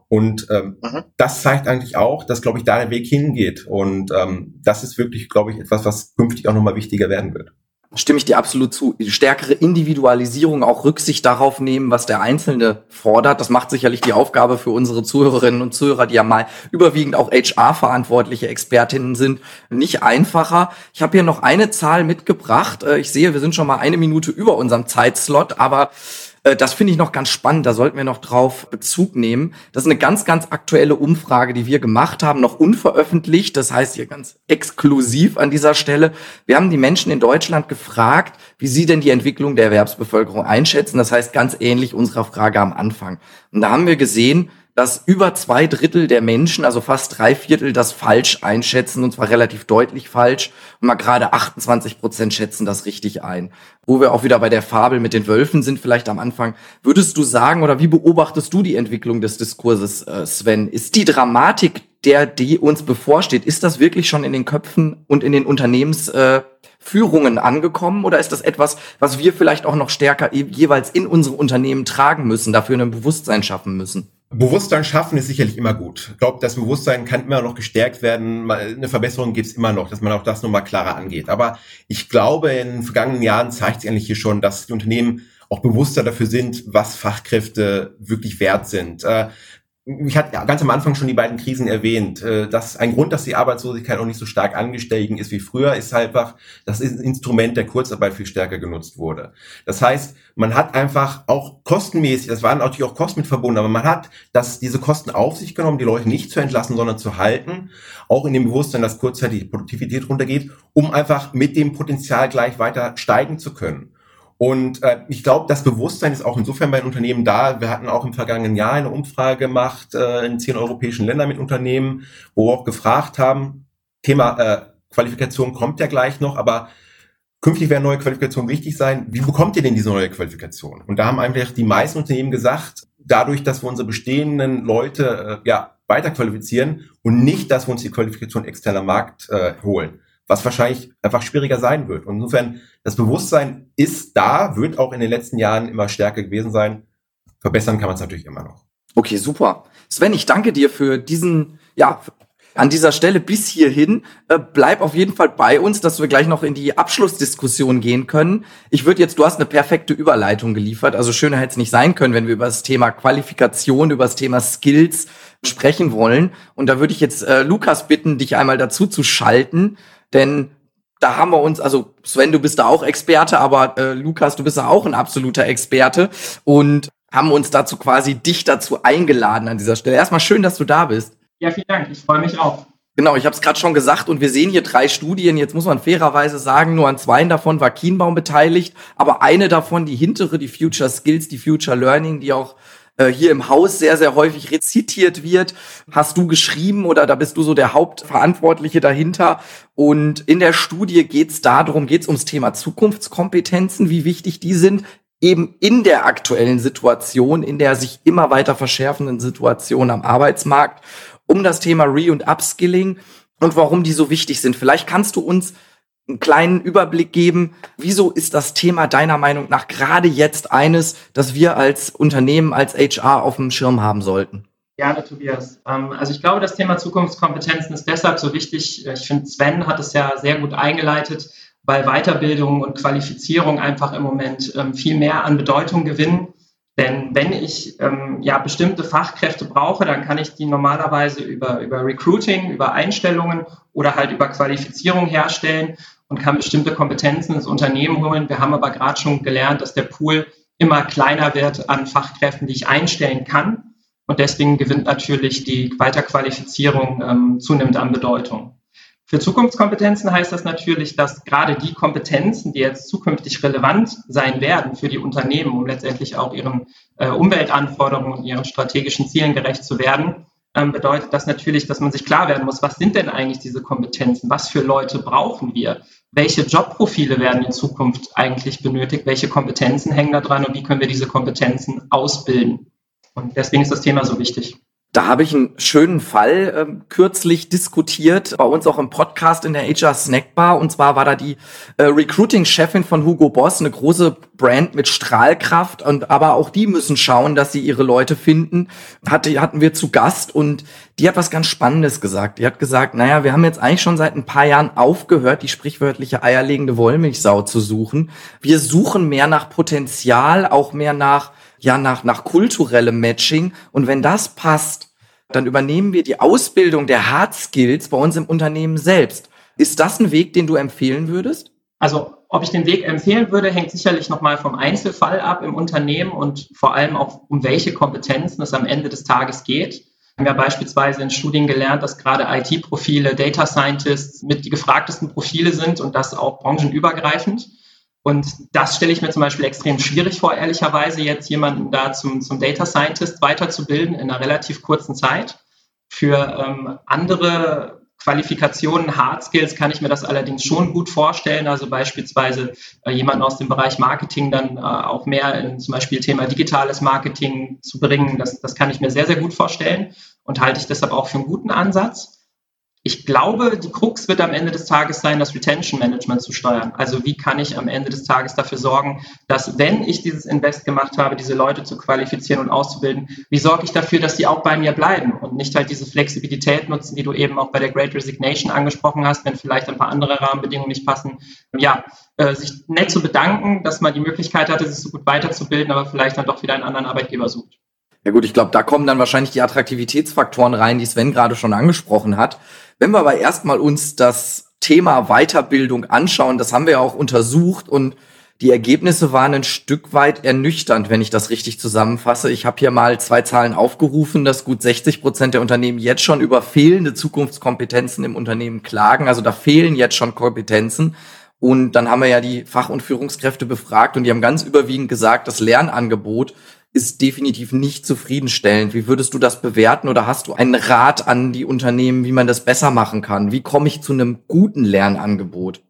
Und ähm, mhm. das zeigt eigentlich auch, dass, glaube ich, da der Weg hingeht. Und ähm, das ist wirklich, glaube ich, etwas, was künftig auch nochmal wichtiger werden wird stimme ich dir absolut zu. Stärkere Individualisierung, auch Rücksicht darauf nehmen, was der Einzelne fordert. Das macht sicherlich die Aufgabe für unsere Zuhörerinnen und Zuhörer, die ja mal überwiegend auch HR-verantwortliche Expertinnen sind, nicht einfacher. Ich habe hier noch eine Zahl mitgebracht. Äh, ich sehe, wir sind schon mal eine Minute über unserem Zeitslot, aber das finde ich noch ganz spannend, da sollten wir noch drauf Bezug nehmen. Das ist eine ganz, ganz aktuelle Umfrage, die wir gemacht haben, noch unveröffentlicht, das heißt hier ganz exklusiv an dieser Stelle. Wir haben die Menschen in Deutschland gefragt, wie sie denn die Entwicklung der Erwerbsbevölkerung einschätzen. Das heißt ganz ähnlich unserer Frage am Anfang. Und da haben wir gesehen, dass über zwei Drittel der Menschen, also fast drei Viertel, das falsch einschätzen, und zwar relativ deutlich falsch. Und mal gerade 28 Prozent schätzen das richtig ein. Wo wir auch wieder bei der Fabel mit den Wölfen sind, vielleicht am Anfang. Würdest du sagen, oder wie beobachtest du die Entwicklung des Diskurses, äh, Sven? Ist die Dramatik, der die uns bevorsteht, ist das wirklich schon in den Köpfen und in den Unternehmensführungen äh, angekommen oder ist das etwas, was wir vielleicht auch noch stärker jeweils in unsere Unternehmen tragen müssen, dafür ein Bewusstsein schaffen müssen? Bewusstsein schaffen ist sicherlich immer gut. Ich glaube, das Bewusstsein kann immer noch gestärkt werden. Eine Verbesserung gibt es immer noch, dass man auch das nochmal klarer angeht. Aber ich glaube, in den vergangenen Jahren zeigt sich eigentlich hier schon, dass die Unternehmen auch bewusster dafür sind, was Fachkräfte wirklich wert sind. Äh, ich hatte ja ganz am Anfang schon die beiden Krisen erwähnt. Äh, dass ein Grund, dass die Arbeitslosigkeit auch nicht so stark angestiegen ist wie früher, ist einfach, dass das Instrument der Kurzarbeit viel stärker genutzt wurde. Das heißt, man hat einfach auch kostenmäßig, das waren natürlich auch Kosten mit verbunden, aber man hat das, diese Kosten auf sich genommen, die Leute nicht zu entlassen, sondern zu halten, auch in dem Bewusstsein, dass kurzzeitig die Produktivität runtergeht, um einfach mit dem Potenzial gleich weiter steigen zu können. Und äh, ich glaube, das Bewusstsein ist auch insofern bei den Unternehmen da. Wir hatten auch im vergangenen Jahr eine Umfrage gemacht äh, in zehn europäischen Ländern mit Unternehmen, wo wir auch gefragt haben, Thema äh, Qualifikation kommt ja gleich noch, aber künftig werden neue Qualifikationen wichtig sein. Wie bekommt ihr denn diese neue Qualifikation? Und da haben einfach die meisten Unternehmen gesagt, dadurch, dass wir unsere bestehenden Leute äh, ja weiter qualifizieren und nicht, dass wir uns die Qualifikation externer Markt äh, holen was wahrscheinlich einfach schwieriger sein wird. Und insofern, das Bewusstsein ist da, wird auch in den letzten Jahren immer stärker gewesen sein. Verbessern kann man es natürlich immer noch. Okay, super. Sven, ich danke dir für diesen, ja, an dieser Stelle bis hierhin. Äh, bleib auf jeden Fall bei uns, dass wir gleich noch in die Abschlussdiskussion gehen können. Ich würde jetzt, du hast eine perfekte Überleitung geliefert. Also schöner hätte es nicht sein können, wenn wir über das Thema Qualifikation, über das Thema Skills sprechen wollen. Und da würde ich jetzt äh, Lukas bitten, dich einmal dazu zu schalten. Denn da haben wir uns, also Sven, du bist da auch Experte, aber äh, Lukas, du bist da auch ein absoluter Experte und haben uns dazu quasi dich dazu eingeladen an dieser Stelle. Erstmal schön, dass du da bist. Ja, vielen Dank. Ich freue mich auch. Genau, ich habe es gerade schon gesagt und wir sehen hier drei Studien. Jetzt muss man fairerweise sagen, nur an zwei davon war Kienbaum beteiligt, aber eine davon, die hintere, die Future Skills, die Future Learning, die auch äh, hier im Haus sehr, sehr häufig rezitiert wird, hast du geschrieben oder da bist du so der Hauptverantwortliche dahinter. Und in der Studie geht es darum, geht es ums Thema Zukunftskompetenzen, wie wichtig die sind, eben in der aktuellen Situation, in der sich immer weiter verschärfenden Situation am Arbeitsmarkt, um das Thema Re- und Upskilling und warum die so wichtig sind. Vielleicht kannst du uns einen kleinen Überblick geben. Wieso ist das Thema deiner Meinung nach gerade jetzt eines, das wir als Unternehmen, als HR auf dem Schirm haben sollten? Gerne, Tobias. Ähm, also ich glaube, das Thema Zukunftskompetenzen ist deshalb so wichtig. Ich finde, Sven hat es ja sehr gut eingeleitet, weil Weiterbildung und Qualifizierung einfach im Moment ähm, viel mehr an Bedeutung gewinnen. Denn wenn ich ähm, ja bestimmte Fachkräfte brauche, dann kann ich die normalerweise über, über Recruiting, über Einstellungen oder halt über Qualifizierung herstellen und kann bestimmte Kompetenzen ins Unternehmen holen. Wir haben aber gerade schon gelernt, dass der Pool immer kleiner wird an Fachkräften, die ich einstellen kann. Und deswegen gewinnt natürlich die Weiterqualifizierung ähm, zunehmend an Bedeutung. Für Zukunftskompetenzen heißt das natürlich, dass gerade die Kompetenzen, die jetzt zukünftig relevant sein werden für die Unternehmen, um letztendlich auch ihren äh, Umweltanforderungen und ihren strategischen Zielen gerecht zu werden, ähm, bedeutet das natürlich, dass man sich klar werden muss, was sind denn eigentlich diese Kompetenzen? Was für Leute brauchen wir? Welche Jobprofile werden in Zukunft eigentlich benötigt? Welche Kompetenzen hängen da dran und wie können wir diese Kompetenzen ausbilden? Und deswegen ist das Thema so wichtig. Da habe ich einen schönen Fall äh, kürzlich diskutiert, bei uns auch im Podcast in der HR Snackbar. Und zwar war da die äh, Recruiting-Chefin von Hugo Boss, eine große Brand mit Strahlkraft. Und aber auch die müssen schauen, dass sie ihre Leute finden. Hatte, hatten wir zu Gast und die hat was ganz Spannendes gesagt. Die hat gesagt, naja, wir haben jetzt eigentlich schon seit ein paar Jahren aufgehört, die sprichwörtliche eierlegende Wollmilchsau zu suchen. Wir suchen mehr nach Potenzial, auch mehr nach ja nach, nach kulturellem Matching. Und wenn das passt, dann übernehmen wir die Ausbildung der Hard Skills bei uns im Unternehmen selbst. Ist das ein Weg, den du empfehlen würdest? Also, ob ich den Weg empfehlen würde, hängt sicherlich nochmal vom Einzelfall ab im Unternehmen und vor allem auch um welche Kompetenzen es am Ende des Tages geht. Wir haben ja beispielsweise in Studien gelernt, dass gerade IT-Profile, Data Scientists mit die gefragtesten Profile sind und das auch branchenübergreifend. Und das stelle ich mir zum Beispiel extrem schwierig vor, ehrlicherweise jetzt jemanden da zum, zum Data Scientist weiterzubilden in einer relativ kurzen Zeit. Für ähm, andere Qualifikationen, Hard Skills kann ich mir das allerdings schon gut vorstellen. Also beispielsweise äh, jemanden aus dem Bereich Marketing dann äh, auch mehr in zum Beispiel Thema digitales Marketing zu bringen. Das, das kann ich mir sehr, sehr gut vorstellen und halte ich deshalb auch für einen guten Ansatz. Ich glaube, die Krux wird am Ende des Tages sein, das Retention Management zu steuern. Also wie kann ich am Ende des Tages dafür sorgen, dass wenn ich dieses Invest gemacht habe, diese Leute zu qualifizieren und auszubilden, wie sorge ich dafür, dass die auch bei mir bleiben und nicht halt diese Flexibilität nutzen, die du eben auch bei der Great Resignation angesprochen hast, wenn vielleicht ein paar andere Rahmenbedingungen nicht passen. Ja, äh, sich nett zu bedanken, dass man die Möglichkeit hatte, sich so gut weiterzubilden, aber vielleicht dann doch wieder einen anderen Arbeitgeber sucht. Ja gut, ich glaube, da kommen dann wahrscheinlich die Attraktivitätsfaktoren rein, die Sven gerade schon angesprochen hat. Wenn wir aber erstmal uns das Thema Weiterbildung anschauen, das haben wir ja auch untersucht und die Ergebnisse waren ein Stück weit ernüchternd, wenn ich das richtig zusammenfasse. Ich habe hier mal zwei Zahlen aufgerufen, dass gut 60 Prozent der Unternehmen jetzt schon über fehlende Zukunftskompetenzen im Unternehmen klagen. Also da fehlen jetzt schon Kompetenzen. Und dann haben wir ja die Fach- und Führungskräfte befragt und die haben ganz überwiegend gesagt, das Lernangebot ist definitiv nicht zufriedenstellend. Wie würdest du das bewerten oder hast du einen Rat an die Unternehmen, wie man das besser machen kann? Wie komme ich zu einem guten Lernangebot?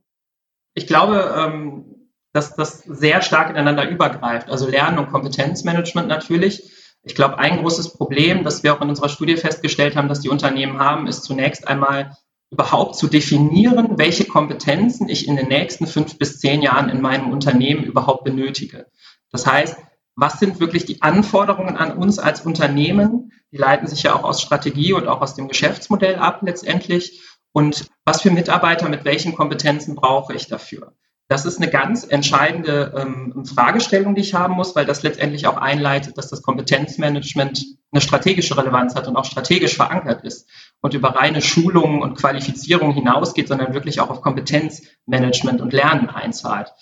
Ich glaube, ähm, dass das sehr stark ineinander übergreift. Also Lernen und Kompetenzmanagement natürlich. Ich glaube, ein großes Problem, das wir auch in unserer Studie festgestellt haben, dass die Unternehmen haben, ist zunächst einmal überhaupt zu definieren, welche Kompetenzen ich in den nächsten fünf bis zehn Jahren in meinem Unternehmen überhaupt benötige. Das heißt, was sind wirklich die Anforderungen an uns als Unternehmen? Die leiten sich ja auch aus Strategie und auch aus dem Geschäftsmodell ab letztendlich. Und was für Mitarbeiter mit welchen Kompetenzen brauche ich dafür? Das ist eine ganz entscheidende ähm, Fragestellung, die ich haben muss, weil das letztendlich auch einleitet, dass das Kompetenzmanagement eine strategische Relevanz hat und auch strategisch verankert ist und über reine Schulungen und Qualifizierung hinausgeht, sondern wirklich auch auf Kompetenzmanagement und Lernen einzahlt.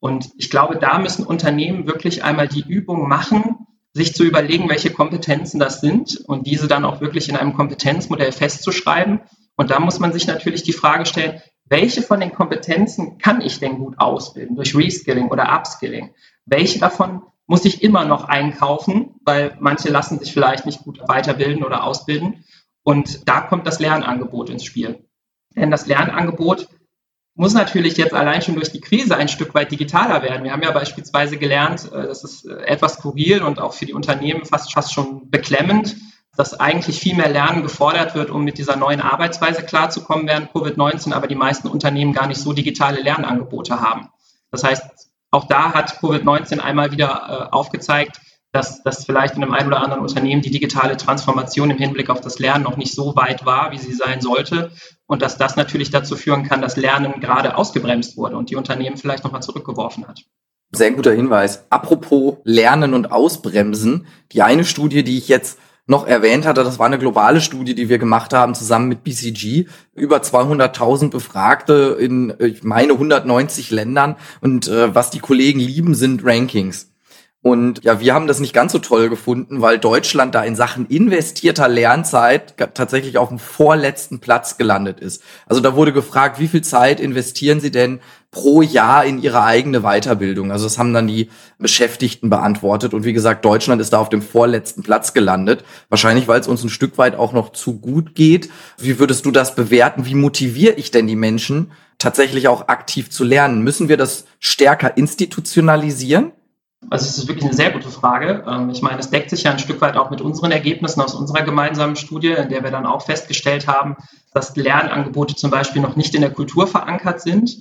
Und ich glaube, da müssen Unternehmen wirklich einmal die Übung machen, sich zu überlegen, welche Kompetenzen das sind und diese dann auch wirklich in einem Kompetenzmodell festzuschreiben. Und da muss man sich natürlich die Frage stellen, welche von den Kompetenzen kann ich denn gut ausbilden durch Reskilling oder Upskilling? Welche davon muss ich immer noch einkaufen, weil manche lassen sich vielleicht nicht gut weiterbilden oder ausbilden. Und da kommt das Lernangebot ins Spiel. Denn das Lernangebot muss natürlich jetzt allein schon durch die Krise ein Stück weit digitaler werden. Wir haben ja beispielsweise gelernt, äh, das ist äh, etwas skurril und auch für die Unternehmen fast, fast schon beklemmend, dass eigentlich viel mehr Lernen gefordert wird, um mit dieser neuen Arbeitsweise klarzukommen während Covid-19, aber die meisten Unternehmen gar nicht so digitale Lernangebote haben. Das heißt, auch da hat Covid-19 einmal wieder äh, aufgezeigt, dass, dass vielleicht in einem ein oder anderen Unternehmen die digitale Transformation im Hinblick auf das Lernen noch nicht so weit war, wie sie sein sollte. Und dass das natürlich dazu führen kann, dass Lernen gerade ausgebremst wurde und die Unternehmen vielleicht nochmal zurückgeworfen hat. Sehr guter Hinweis. Apropos Lernen und Ausbremsen. Die eine Studie, die ich jetzt noch erwähnt hatte, das war eine globale Studie, die wir gemacht haben zusammen mit BCG. Über 200.000 Befragte in, ich meine, 190 Ländern. Und äh, was die Kollegen lieben, sind Rankings. Und ja, wir haben das nicht ganz so toll gefunden, weil Deutschland da in Sachen investierter Lernzeit tatsächlich auf dem vorletzten Platz gelandet ist. Also da wurde gefragt, wie viel Zeit investieren Sie denn pro Jahr in Ihre eigene Weiterbildung? Also das haben dann die Beschäftigten beantwortet. Und wie gesagt, Deutschland ist da auf dem vorletzten Platz gelandet. Wahrscheinlich, weil es uns ein Stück weit auch noch zu gut geht. Wie würdest du das bewerten? Wie motiviere ich denn die Menschen, tatsächlich auch aktiv zu lernen? Müssen wir das stärker institutionalisieren? Also es ist wirklich eine sehr gute Frage. Ähm, ich meine, es deckt sich ja ein Stück weit auch mit unseren Ergebnissen aus unserer gemeinsamen Studie, in der wir dann auch festgestellt haben, dass Lernangebote zum Beispiel noch nicht in der Kultur verankert sind.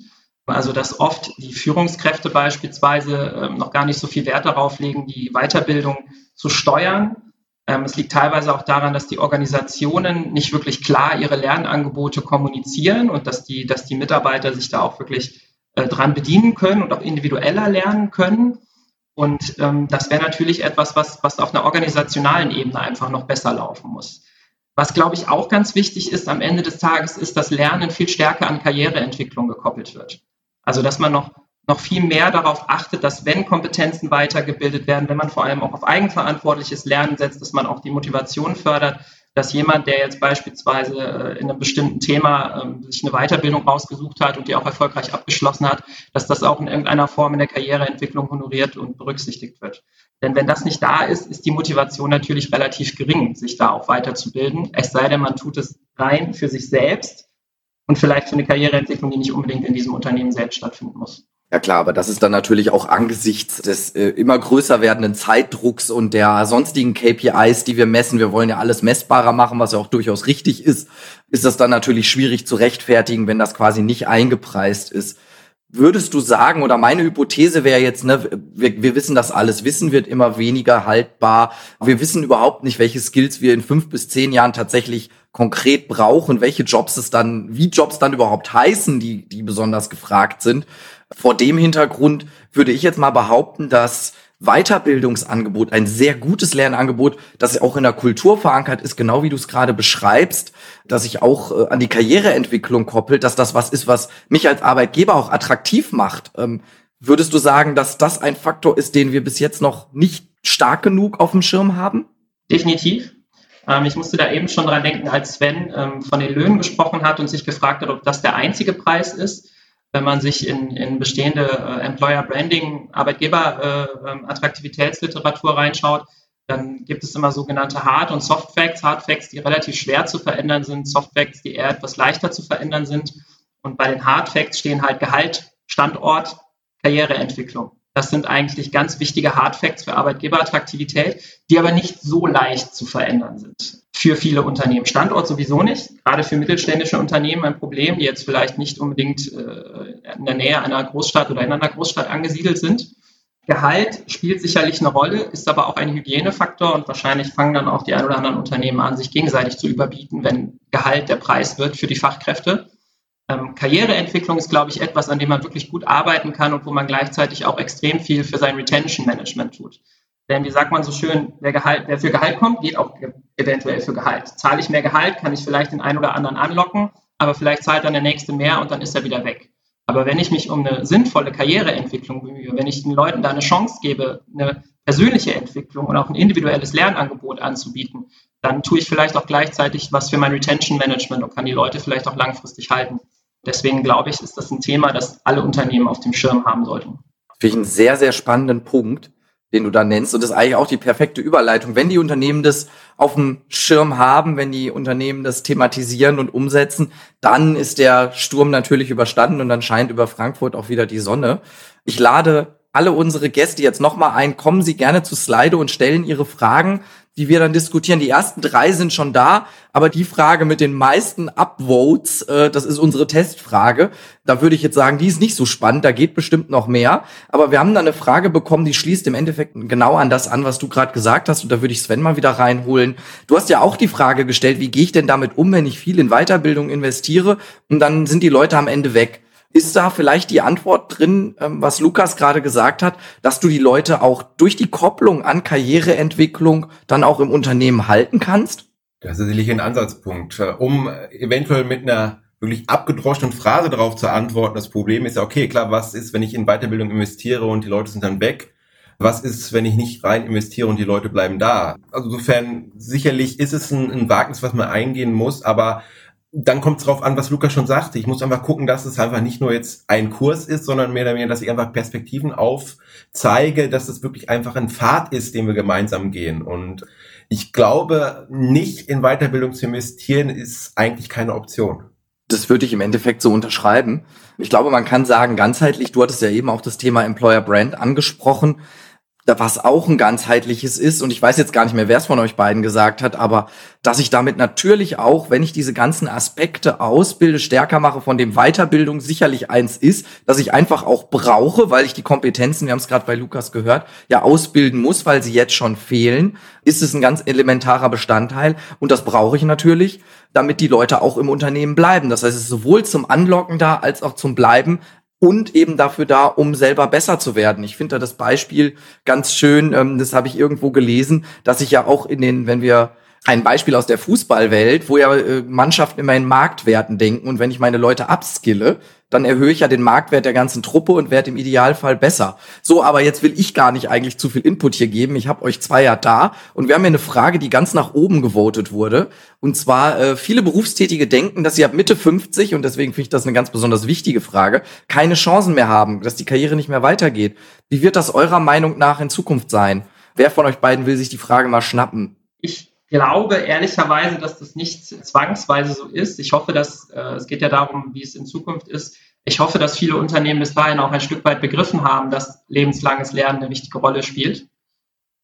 Also dass oft die Führungskräfte beispielsweise ähm, noch gar nicht so viel Wert darauf legen, die Weiterbildung zu steuern. Ähm, es liegt teilweise auch daran, dass die Organisationen nicht wirklich klar ihre Lernangebote kommunizieren und dass die, dass die Mitarbeiter sich da auch wirklich äh, dran bedienen können und auch individueller lernen können. Und ähm, das wäre natürlich etwas, was, was auf einer organisationalen Ebene einfach noch besser laufen muss. Was, glaube ich, auch ganz wichtig ist am Ende des Tages, ist, dass Lernen viel stärker an Karriereentwicklung gekoppelt wird. Also, dass man noch, noch viel mehr darauf achtet, dass wenn Kompetenzen weitergebildet werden, wenn man vor allem auch auf eigenverantwortliches Lernen setzt, dass man auch die Motivation fördert, dass jemand, der jetzt beispielsweise äh, in einem bestimmten Thema ähm, sich eine Weiterbildung rausgesucht hat und die auch erfolgreich abgeschlossen hat, dass das auch in irgendeiner Form in der Karriereentwicklung honoriert und berücksichtigt wird. Denn wenn das nicht da ist, ist die Motivation natürlich relativ gering, sich da auch weiterzubilden. Es sei denn, man tut es rein für sich selbst und vielleicht für eine Karriereentwicklung, die nicht unbedingt in diesem Unternehmen selbst stattfinden muss. Ja klar, aber das ist dann natürlich auch angesichts des äh, immer größer werdenden Zeitdrucks und der sonstigen KPIs, die wir messen, wir wollen ja alles messbarer machen, was ja auch durchaus richtig ist, ist das dann natürlich schwierig zu rechtfertigen, wenn das quasi nicht eingepreist ist. Würdest du sagen, oder meine Hypothese wäre jetzt, ne, wir, wir wissen das alles, Wissen wird immer weniger haltbar. Wir wissen überhaupt nicht, welche Skills wir in fünf bis zehn Jahren tatsächlich konkret brauchen, welche Jobs es dann, wie Jobs dann überhaupt heißen, die, die besonders gefragt sind. Vor dem Hintergrund würde ich jetzt mal behaupten, dass Weiterbildungsangebot, ein sehr gutes Lernangebot, das auch in der Kultur verankert ist, genau wie du es gerade beschreibst, dass sich auch äh, an die Karriereentwicklung koppelt, dass das was ist, was mich als Arbeitgeber auch attraktiv macht. Ähm, würdest du sagen, dass das ein Faktor ist, den wir bis jetzt noch nicht stark genug auf dem Schirm haben? Definitiv. Ähm, ich musste da eben schon dran denken, als Sven ähm, von den Löhnen gesprochen hat und sich gefragt hat, ob das der einzige Preis ist wenn man sich in, in bestehende äh, Employer Branding, Arbeitgeber äh, ähm, Attraktivitätsliteratur reinschaut, dann gibt es immer sogenannte Hard- und Soft Facts. Hard Facts, die relativ schwer zu verändern sind, Soft Facts, die eher etwas leichter zu verändern sind. Und bei den Hard Facts stehen halt Gehalt, Standort, Karriereentwicklung. Das sind eigentlich ganz wichtige Hard Facts für Arbeitgeberattraktivität, die aber nicht so leicht zu verändern sind für viele Unternehmen. Standort sowieso nicht, gerade für mittelständische Unternehmen ein Problem, die jetzt vielleicht nicht unbedingt äh, in der Nähe einer Großstadt oder in einer Großstadt angesiedelt sind. Gehalt spielt sicherlich eine Rolle, ist aber auch ein Hygienefaktor und wahrscheinlich fangen dann auch die ein oder anderen Unternehmen an, sich gegenseitig zu überbieten, wenn Gehalt der Preis wird für die Fachkräfte. Ähm, Karriereentwicklung ist, glaube ich, etwas, an dem man wirklich gut arbeiten kann und wo man gleichzeitig auch extrem viel für sein Retention Management tut. Denn wie sagt man so schön, wer, Gehalt, wer für Gehalt kommt, geht auch eventuell für Gehalt. Zahle ich mehr Gehalt, kann ich vielleicht den einen oder anderen anlocken, aber vielleicht zahlt dann der nächste mehr und dann ist er wieder weg. Aber wenn ich mich um eine sinnvolle Karriereentwicklung bemühe, wenn ich den Leuten da eine Chance gebe, eine persönliche Entwicklung und auch ein individuelles Lernangebot anzubieten, dann tue ich vielleicht auch gleichzeitig was für mein Retention Management und kann die Leute vielleicht auch langfristig halten. Deswegen glaube ich, ist das ein Thema, das alle Unternehmen auf dem Schirm haben sollten. Finde ich einen sehr, sehr spannenden Punkt, den du da nennst. Und das ist eigentlich auch die perfekte Überleitung. Wenn die Unternehmen das auf dem Schirm haben, wenn die Unternehmen das thematisieren und umsetzen, dann ist der Sturm natürlich überstanden und dann scheint über Frankfurt auch wieder die Sonne. Ich lade alle unsere Gäste jetzt nochmal ein. Kommen Sie gerne zu Slido und stellen Ihre Fragen die wir dann diskutieren. Die ersten drei sind schon da, aber die Frage mit den meisten Upvotes, äh, das ist unsere Testfrage. Da würde ich jetzt sagen, die ist nicht so spannend, da geht bestimmt noch mehr. Aber wir haben da eine Frage bekommen, die schließt im Endeffekt genau an das an, was du gerade gesagt hast. Und da würde ich Sven mal wieder reinholen. Du hast ja auch die Frage gestellt, wie gehe ich denn damit um, wenn ich viel in Weiterbildung investiere und dann sind die Leute am Ende weg. Ist da vielleicht die Antwort drin, ähm, was Lukas gerade gesagt hat, dass du die Leute auch durch die Kopplung an Karriereentwicklung dann auch im Unternehmen halten kannst? Das ist sicherlich ein Ansatzpunkt. Äh, um eventuell mit einer wirklich abgedroschenen Phrase darauf zu antworten, das Problem ist ja, okay, klar, was ist, wenn ich in Weiterbildung investiere und die Leute sind dann weg? Was ist, wenn ich nicht rein investiere und die Leute bleiben da? Also insofern, sicherlich ist es ein, ein Wagnis, was man eingehen muss, aber dann kommt es darauf an, was Lukas schon sagte. Ich muss einfach gucken, dass es einfach nicht nur jetzt ein Kurs ist, sondern mehr oder weniger, dass ich einfach Perspektiven aufzeige, dass es wirklich einfach ein Pfad ist, den wir gemeinsam gehen. Und ich glaube, nicht in Weiterbildung zu investieren, ist eigentlich keine Option. Das würde ich im Endeffekt so unterschreiben. Ich glaube, man kann sagen, ganzheitlich, du hattest ja eben auch das Thema Employer Brand angesprochen was auch ein ganzheitliches ist, und ich weiß jetzt gar nicht mehr, wer es von euch beiden gesagt hat, aber dass ich damit natürlich auch, wenn ich diese ganzen Aspekte ausbilde, stärker mache, von dem Weiterbildung sicherlich eins ist, dass ich einfach auch brauche, weil ich die Kompetenzen, wir haben es gerade bei Lukas gehört, ja ausbilden muss, weil sie jetzt schon fehlen, ist es ein ganz elementarer Bestandteil und das brauche ich natürlich, damit die Leute auch im Unternehmen bleiben. Das heißt, es ist sowohl zum Anlocken da als auch zum Bleiben, und eben dafür da, um selber besser zu werden. Ich finde da das Beispiel ganz schön, ähm, das habe ich irgendwo gelesen, dass ich ja auch in den, wenn wir ein Beispiel aus der Fußballwelt, wo ja äh, Mannschaften immer in Marktwerten denken und wenn ich meine Leute upskille, dann erhöhe ich ja den Marktwert der ganzen Truppe und werde im Idealfall besser. So, aber jetzt will ich gar nicht eigentlich zu viel Input hier geben. Ich habe euch zwei ja da und wir haben hier eine Frage, die ganz nach oben gewotet wurde. Und zwar, äh, viele Berufstätige denken, dass sie ab Mitte 50, und deswegen finde ich das eine ganz besonders wichtige Frage, keine Chancen mehr haben, dass die Karriere nicht mehr weitergeht. Wie wird das eurer Meinung nach in Zukunft sein? Wer von euch beiden will sich die Frage mal schnappen? Ich glaube ehrlicherweise, dass das nicht zwangsweise so ist. Ich hoffe, dass äh, es geht ja darum, wie es in Zukunft ist. Ich hoffe, dass viele Unternehmen bis dahin auch ein Stück weit begriffen haben, dass lebenslanges Lernen eine wichtige Rolle spielt.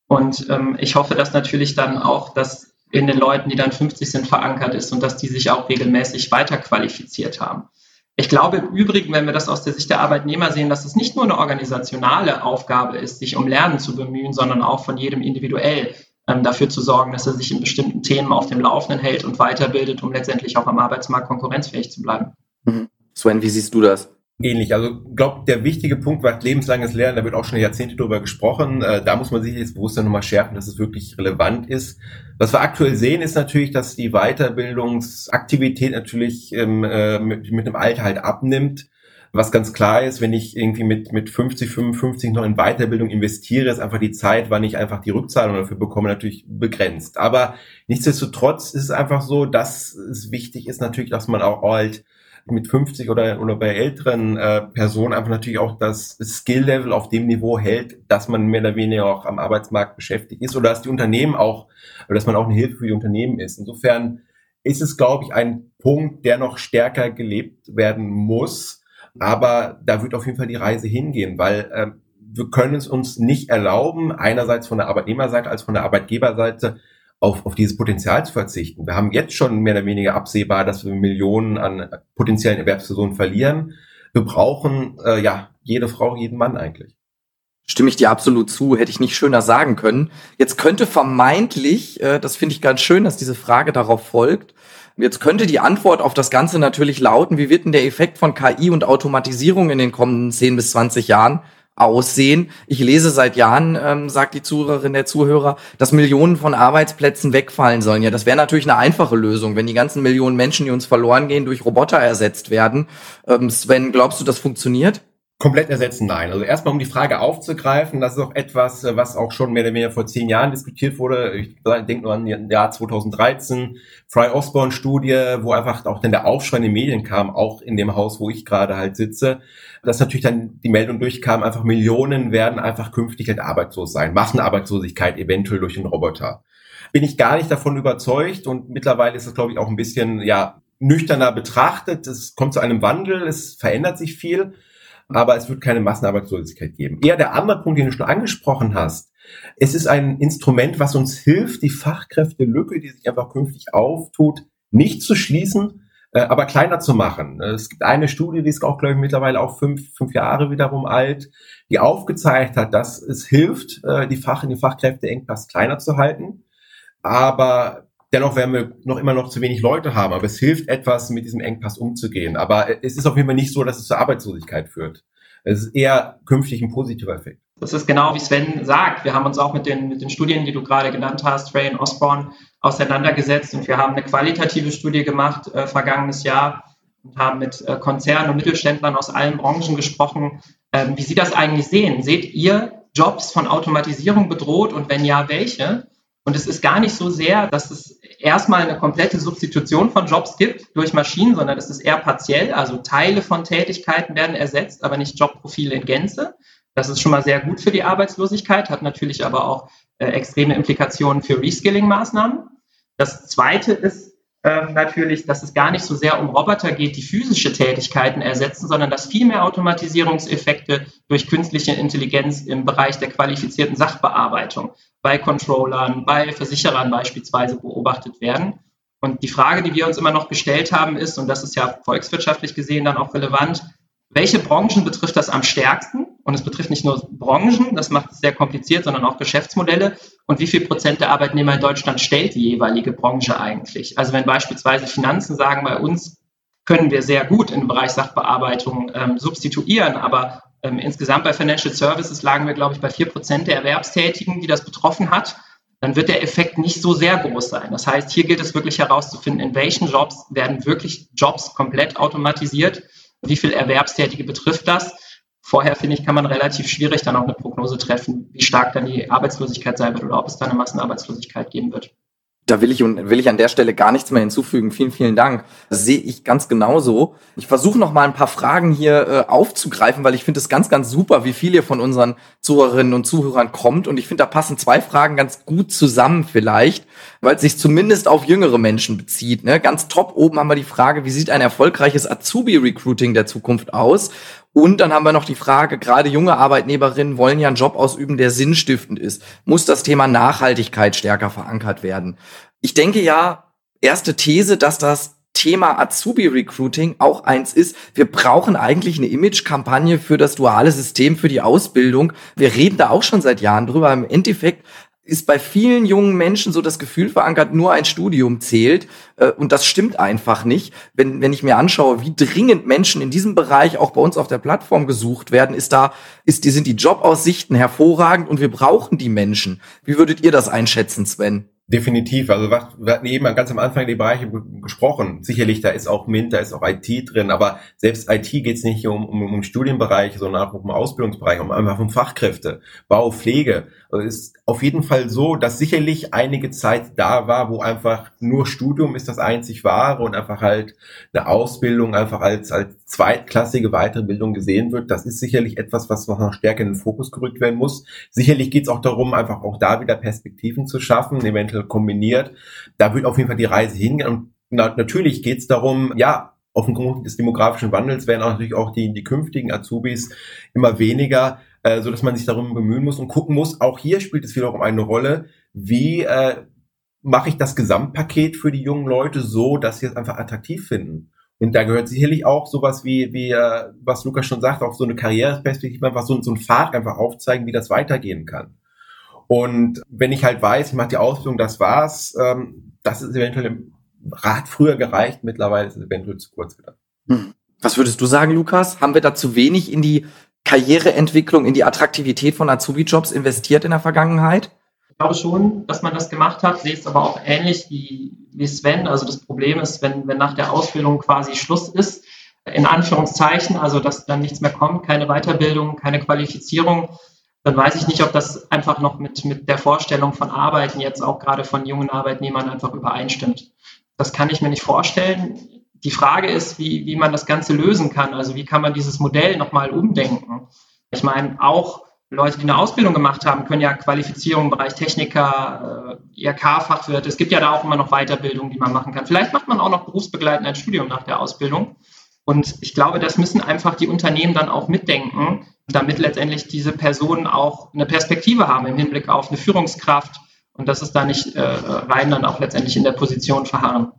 Und ähm, ich hoffe, dass natürlich dann auch das in den Leuten, die dann 50 sind, verankert ist und dass die sich auch regelmäßig weiterqualifiziert haben. Ich glaube im Übrigen, wenn wir das aus der Sicht der Arbeitnehmer sehen, dass es nicht nur eine organisationale Aufgabe ist, sich um Lernen zu bemühen, sondern auch von jedem individuell dafür zu sorgen, dass er sich in bestimmten Themen auf dem Laufenden hält und weiterbildet, um letztendlich auch am Arbeitsmarkt konkurrenzfähig zu bleiben. Mhm. Sven, wie siehst du das? ähnlich. Also glaube, der wichtige Punkt war lebenslanges Lernen, da wird auch schon Jahrzehnte drüber gesprochen. Äh, da muss man sich jetzt bewusst nochmal schärfen, dass es wirklich relevant ist. Was wir aktuell sehen, ist natürlich, dass die Weiterbildungsaktivität natürlich ähm, äh, mit, mit dem Alter halt abnimmt. Was ganz klar ist, wenn ich irgendwie mit, mit 50, 55 noch in Weiterbildung investiere, ist einfach die Zeit, wann ich einfach die Rückzahlung dafür bekomme, natürlich begrenzt. Aber nichtsdestotrotz ist es einfach so, dass es wichtig ist natürlich, dass man auch halt mit 50 oder, oder bei älteren äh, Personen einfach natürlich auch das Skill-Level auf dem Niveau hält, dass man mehr oder weniger auch am Arbeitsmarkt beschäftigt ist oder dass die Unternehmen auch, oder dass man auch eine Hilfe für die Unternehmen ist. Insofern ist es, glaube ich, ein Punkt, der noch stärker gelebt werden muss. Aber da wird auf jeden Fall die Reise hingehen, weil äh, wir können es uns nicht erlauben, einerseits von der Arbeitnehmerseite als von der Arbeitgeberseite auf, auf dieses Potenzial zu verzichten. Wir haben jetzt schon mehr oder weniger absehbar, dass wir Millionen an potenziellen Erwerbspersonen verlieren. Wir brauchen äh, ja jede Frau, jeden Mann eigentlich. Stimme ich dir absolut zu, hätte ich nicht schöner sagen können. Jetzt könnte vermeintlich, äh, das finde ich ganz schön, dass diese Frage darauf folgt, jetzt könnte die Antwort auf das Ganze natürlich lauten, wie wird denn der Effekt von KI und Automatisierung in den kommenden 10 bis 20 Jahren? aussehen. Ich lese seit Jahren, ähm, sagt die Zuhörerin, der Zuhörer, dass Millionen von Arbeitsplätzen wegfallen sollen. Ja, das wäre natürlich eine einfache Lösung, wenn die ganzen Millionen Menschen, die uns verloren gehen, durch Roboter ersetzt werden. Ähm, Sven, glaubst du, das funktioniert? Komplett ersetzen, nein. Also erstmal, um die Frage aufzugreifen, das ist auch etwas, äh, was auch schon mehr oder weniger vor zehn Jahren diskutiert wurde. Ich denke nur an das Jahr 2013, Fry Osborne Studie, wo einfach auch dann der Aufschrei in den Medien kam, auch in dem Haus, wo ich gerade halt sitze, dass natürlich dann die Meldung durchkam, einfach Millionen werden einfach künftig halt arbeitslos sein. Massenarbeitslosigkeit eventuell durch den Roboter. Bin ich gar nicht davon überzeugt und mittlerweile ist es, glaube ich, auch ein bisschen, ja, nüchterner betrachtet. Es kommt zu einem Wandel, es verändert sich viel aber es wird keine Massenarbeitslosigkeit geben. Eher der andere Punkt, den du schon angesprochen hast. Es ist ein Instrument, was uns hilft, die Fachkräftelücke, die sich einfach künftig auftut, nicht zu schließen, äh, aber kleiner zu machen. Es gibt eine Studie, die ist auch, glaube ich, mittlerweile auch fünf, fünf Jahre wiederum alt, die aufgezeigt hat, dass es hilft, äh, die Fach, den Fachkräfteengpass kleiner zu halten. Aber Dennoch werden wir noch immer noch zu wenig Leute haben, aber es hilft etwas, mit diesem Engpass umzugehen. Aber es ist auf jeden Fall nicht so, dass es zur Arbeitslosigkeit führt. Es ist eher künftig ein positiver Effekt. Das ist genau wie Sven sagt. Wir haben uns auch mit den, mit den Studien, die du gerade genannt hast, Ray und Osborne, auseinandergesetzt und wir haben eine qualitative Studie gemacht äh, vergangenes Jahr und haben mit äh, Konzernen und Mittelständlern aus allen Branchen gesprochen, ähm, wie sie das eigentlich sehen. Seht ihr Jobs von Automatisierung bedroht und wenn ja, welche? Und es ist gar nicht so sehr, dass es erstmal eine komplette Substitution von Jobs gibt durch Maschinen, sondern es ist eher partiell. Also Teile von Tätigkeiten werden ersetzt, aber nicht Jobprofile in Gänze. Das ist schon mal sehr gut für die Arbeitslosigkeit, hat natürlich aber auch äh, extreme Implikationen für Reskilling-Maßnahmen. Das zweite ist ähm, natürlich, dass es gar nicht so sehr um Roboter geht, die physische Tätigkeiten ersetzen, sondern dass viel mehr Automatisierungseffekte durch künstliche Intelligenz im Bereich der qualifizierten Sachbearbeitung bei Controllern, bei Versicherern beispielsweise beobachtet werden. Und die Frage, die wir uns immer noch gestellt haben, ist, und das ist ja volkswirtschaftlich gesehen dann auch relevant, welche Branchen betrifft das am stärksten? Und es betrifft nicht nur Branchen, das macht es sehr kompliziert, sondern auch Geschäftsmodelle. Und wie viel Prozent der Arbeitnehmer in Deutschland stellt die jeweilige Branche eigentlich? Also wenn beispielsweise Finanzen sagen, bei uns können wir sehr gut im Bereich Sachbearbeitung ähm, substituieren, aber ähm, insgesamt bei Financial Services lagen wir, glaube ich, bei vier Prozent der Erwerbstätigen, die das betroffen hat. Dann wird der Effekt nicht so sehr groß sein. Das heißt, hier gilt es wirklich herauszufinden, in welchen Jobs werden wirklich Jobs komplett automatisiert, wie viel Erwerbstätige betrifft das. Vorher, finde ich, kann man relativ schwierig dann auch eine Prognose treffen, wie stark dann die Arbeitslosigkeit sein wird oder ob es dann eine Massenarbeitslosigkeit geben wird. Da will ich will ich an der Stelle gar nichts mehr hinzufügen. Vielen, vielen Dank. Das sehe ich ganz genauso. Ich versuche noch mal ein paar Fragen hier äh, aufzugreifen, weil ich finde es ganz, ganz super, wie viel ihr von unseren Zuhörerinnen und Zuhörern kommt. Und ich finde, da passen zwei Fragen ganz gut zusammen vielleicht, weil es sich zumindest auf jüngere Menschen bezieht. Ne? Ganz top oben haben wir die Frage, wie sieht ein erfolgreiches Azubi-Recruiting der Zukunft aus? Und dann haben wir noch die Frage, gerade junge Arbeitnehmerinnen wollen ja einen Job ausüben, der sinnstiftend ist. Muss das Thema Nachhaltigkeit stärker verankert werden? Ich denke ja, erste These, dass das Thema Azubi-Recruiting auch eins ist. Wir brauchen eigentlich eine Image-Kampagne für das duale System, für die Ausbildung. Wir reden da auch schon seit Jahren drüber. Im Endeffekt ist bei vielen jungen Menschen so das Gefühl verankert, nur ein Studium zählt. Äh, und das stimmt einfach nicht. Wenn, wenn ich mir anschaue, wie dringend Menschen in diesem Bereich auch bei uns auf der Plattform gesucht werden, ist da, ist, sind die Jobaussichten hervorragend und wir brauchen die Menschen. Wie würdet ihr das einschätzen, Sven? Definitiv. Also wir hatten eben ganz am Anfang die Bereiche gesprochen. Sicherlich, da ist auch MINT, da ist auch IT drin, aber selbst IT geht es nicht um, um, um Studienbereich, sondern auch um Ausbildungsbereich, um einfach um Fachkräfte, Bau, Pflege. Also ist auf jeden Fall so, dass sicherlich einige Zeit da war, wo einfach nur Studium ist das einzig wahre und einfach halt eine Ausbildung einfach als, als zweitklassige Weiterbildung gesehen wird. Das ist sicherlich etwas, was noch stärker in den Fokus gerückt werden muss. Sicherlich geht es auch darum, einfach auch da wieder Perspektiven zu schaffen, eventuell kombiniert. Da wird auf jeden Fall die Reise hingehen. Und na, natürlich geht es darum, ja, aufgrund des demografischen Wandels werden auch natürlich auch die, die künftigen Azubis immer weniger äh, so dass man sich darum bemühen muss und gucken muss. Auch hier spielt es wiederum eine Rolle, wie äh, mache ich das Gesamtpaket für die jungen Leute so, dass sie es einfach attraktiv finden. Und da gehört sicherlich auch sowas wie, wie äh, was Lukas schon sagt, auch so eine Karriereperspektive, einfach so, so ein Pfad einfach aufzeigen, wie das weitergehen kann. Und wenn ich halt weiß, ich mache die Ausbildung, das war's, ähm, das ist eventuell im Rat früher gereicht, mittlerweile ist es eventuell zu kurz gedacht. Hm. Was würdest du sagen, Lukas? Haben wir da zu wenig in die Karriereentwicklung, in die Attraktivität von Azubi-Jobs investiert in der Vergangenheit? Ich glaube schon, dass man das gemacht hat, sehe es aber auch ähnlich wie, wie Sven. Also das Problem ist, wenn, wenn nach der Ausbildung quasi Schluss ist, in Anführungszeichen, also dass dann nichts mehr kommt, keine Weiterbildung, keine Qualifizierung, dann weiß ich nicht, ob das einfach noch mit, mit der Vorstellung von Arbeiten jetzt auch gerade von jungen Arbeitnehmern einfach übereinstimmt. Das kann ich mir nicht vorstellen. Die Frage ist, wie, wie man das Ganze lösen kann. Also wie kann man dieses Modell nochmal umdenken? Ich meine, auch Leute, die eine Ausbildung gemacht haben, können ja Qualifizierung im Bereich Techniker, äh, IRK-Fachwirt, es gibt ja da auch immer noch Weiterbildung, die man machen kann. Vielleicht macht man auch noch berufsbegleitend ein Studium nach der Ausbildung. Und ich glaube, das müssen einfach die Unternehmen dann auch mitdenken, damit letztendlich diese Personen auch eine Perspektive haben im Hinblick auf eine Führungskraft und dass es da nicht äh, rein dann auch letztendlich in der Position verharren.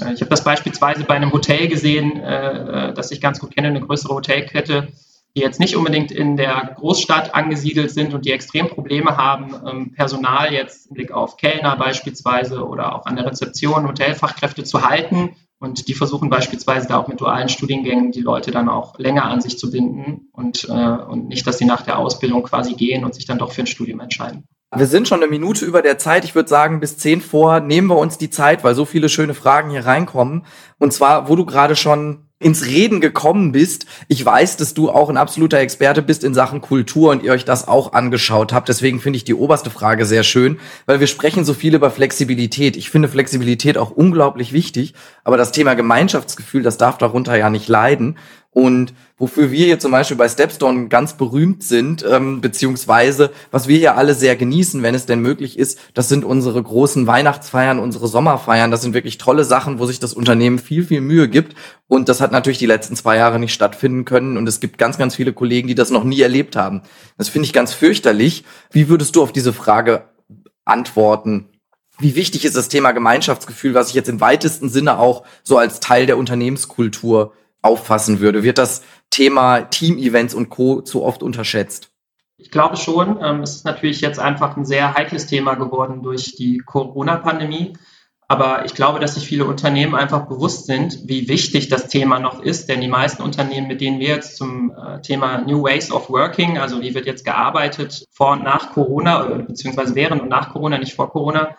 Äh, ich habe das beispielsweise bei einem Hotel gesehen, äh, das ich ganz gut kenne, eine größere Hotelkette, die jetzt nicht unbedingt in der Großstadt angesiedelt sind und die extrem Probleme haben, ähm, Personal jetzt im Blick auf Kellner beispielsweise oder auch an der Rezeption Hotelfachkräfte zu halten. Und die versuchen beispielsweise da auch mit dualen Studiengängen die Leute dann auch länger an sich zu binden und, äh, und nicht, dass sie nach der Ausbildung quasi gehen und sich dann doch für ein Studium entscheiden. Wir sind schon eine Minute über der Zeit. Ich würde sagen, bis zehn vor nehmen wir uns die Zeit, weil so viele schöne Fragen hier reinkommen. Und zwar, wo du gerade schon ins Reden gekommen bist. Ich weiß, dass du auch ein absoluter Experte bist in Sachen Kultur und ihr euch das auch angeschaut habt. Deswegen finde ich die oberste Frage sehr schön, weil wir sprechen so viel über Flexibilität. Ich finde Flexibilität auch unglaublich wichtig, aber das Thema Gemeinschaftsgefühl, das darf darunter ja nicht leiden. Und wofür wir hier zum Beispiel bei Stepstone ganz berühmt sind, ähm, beziehungsweise was wir hier alle sehr genießen, wenn es denn möglich ist, das sind unsere großen Weihnachtsfeiern, unsere Sommerfeiern. Das sind wirklich tolle Sachen, wo sich das Unternehmen viel, viel Mühe gibt. Und das hat natürlich die letzten zwei Jahre nicht stattfinden können. Und es gibt ganz, ganz viele Kollegen, die das noch nie erlebt haben. Das finde ich ganz fürchterlich. Wie würdest du auf diese Frage antworten? Wie wichtig ist das Thema Gemeinschaftsgefühl, was ich jetzt im weitesten Sinne auch so als Teil der Unternehmenskultur auffassen würde? Wird das Thema Team-Events und Co. zu oft unterschätzt? Ich glaube schon. Ähm, es ist natürlich jetzt einfach ein sehr heikles Thema geworden durch die Corona-Pandemie. Aber ich glaube, dass sich viele Unternehmen einfach bewusst sind, wie wichtig das Thema noch ist. Denn die meisten Unternehmen, mit denen wir jetzt zum äh, Thema New Ways of Working, also wie wird jetzt gearbeitet vor und nach Corona, beziehungsweise während und nach Corona, nicht vor Corona,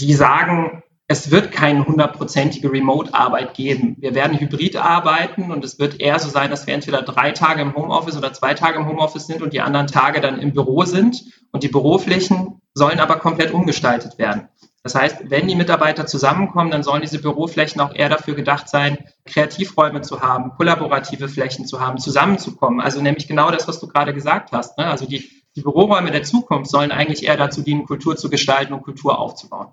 die sagen, es wird keine hundertprozentige Remote-Arbeit geben. Wir werden hybrid arbeiten und es wird eher so sein, dass wir entweder drei Tage im Homeoffice oder zwei Tage im Homeoffice sind und die anderen Tage dann im Büro sind. Und die Büroflächen sollen aber komplett umgestaltet werden. Das heißt, wenn die Mitarbeiter zusammenkommen, dann sollen diese Büroflächen auch eher dafür gedacht sein, Kreativräume zu haben, kollaborative Flächen zu haben, zusammenzukommen. Also nämlich genau das, was du gerade gesagt hast. Ne? Also die, die Büroräume der Zukunft sollen eigentlich eher dazu dienen, Kultur zu gestalten und Kultur aufzubauen.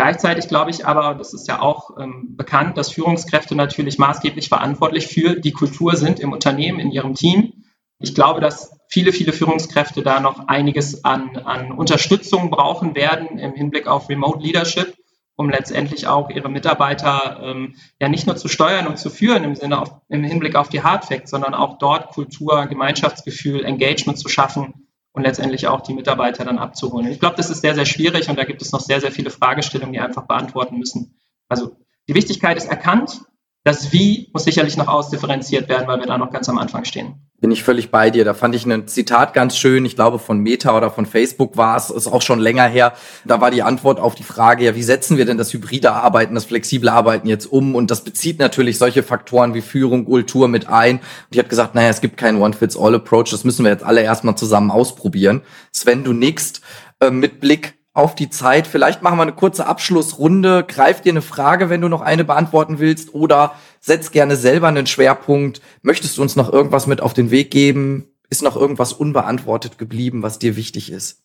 Gleichzeitig glaube ich aber, das ist ja auch ähm, bekannt, dass Führungskräfte natürlich maßgeblich verantwortlich für die Kultur sind im Unternehmen, in ihrem Team. Ich glaube, dass viele, viele Führungskräfte da noch einiges an, an Unterstützung brauchen werden im Hinblick auf Remote Leadership, um letztendlich auch ihre Mitarbeiter ähm, ja nicht nur zu steuern und zu führen im Sinne auf, im Hinblick auf die Hard Facts, sondern auch dort Kultur, Gemeinschaftsgefühl, Engagement zu schaffen und letztendlich auch die Mitarbeiter dann abzuholen. Ich glaube, das ist sehr, sehr schwierig und da gibt es noch sehr, sehr viele Fragestellungen, die einfach beantworten müssen. Also die Wichtigkeit ist erkannt, das Wie muss sicherlich noch ausdifferenziert werden, weil wir da noch ganz am Anfang stehen. Bin ich völlig bei dir. Da fand ich ein Zitat ganz schön. Ich glaube, von Meta oder von Facebook war es, ist auch schon länger her. Da war die Antwort auf die Frage, ja, wie setzen wir denn das hybride Arbeiten, das flexible Arbeiten jetzt um? Und das bezieht natürlich solche Faktoren wie Führung, Kultur mit ein. Und ich habe gesagt, naja, es gibt keinen One-Fits-All-Approach. Das müssen wir jetzt alle erstmal zusammen ausprobieren. Sven, du nix äh, mit Blick auf die Zeit. Vielleicht machen wir eine kurze Abschlussrunde. Greif dir eine Frage, wenn du noch eine beantworten willst oder setz gerne selber einen Schwerpunkt. Möchtest du uns noch irgendwas mit auf den Weg geben? Ist noch irgendwas unbeantwortet geblieben, was dir wichtig ist?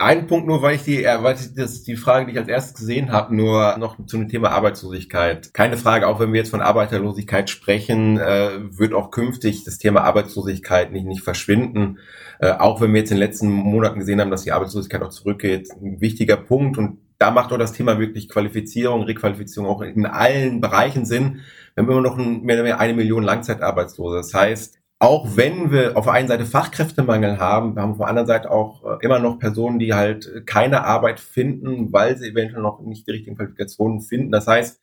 Ein Punkt nur, weil ich die, weil ich das, die Frage, die ich als erstes gesehen habe, nur noch zu dem Thema Arbeitslosigkeit. Keine Frage, auch wenn wir jetzt von Arbeiterlosigkeit sprechen, äh, wird auch künftig das Thema Arbeitslosigkeit nicht, nicht verschwinden. Äh, auch wenn wir jetzt in den letzten Monaten gesehen haben, dass die Arbeitslosigkeit auch zurückgeht. Ein wichtiger Punkt und da macht auch das Thema wirklich Qualifizierung, Requalifizierung auch in allen Bereichen Sinn. Wir haben immer noch ein, mehr oder weniger eine Million Langzeitarbeitslose. Das heißt, auch wenn wir auf der einen Seite Fachkräftemangel haben, wir haben auf der anderen Seite auch äh, immer noch Personen, die halt keine Arbeit finden, weil sie eventuell noch nicht die richtigen Qualifikationen finden. Das heißt,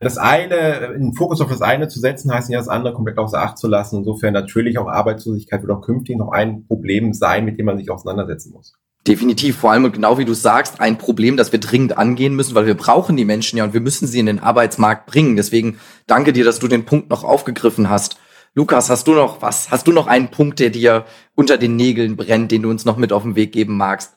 das eine, einen Fokus auf das eine zu setzen, heißt ja das andere komplett außer Acht zu lassen. Insofern natürlich auch Arbeitslosigkeit wird auch künftig noch ein Problem sein, mit dem man sich auseinandersetzen muss. Definitiv, vor allem genau wie du sagst, ein Problem, das wir dringend angehen müssen, weil wir brauchen die Menschen ja und wir müssen sie in den Arbeitsmarkt bringen. Deswegen danke dir, dass du den Punkt noch aufgegriffen hast. Lukas, hast du noch was? Hast du noch einen Punkt, der dir unter den Nägeln brennt, den du uns noch mit auf den Weg geben magst?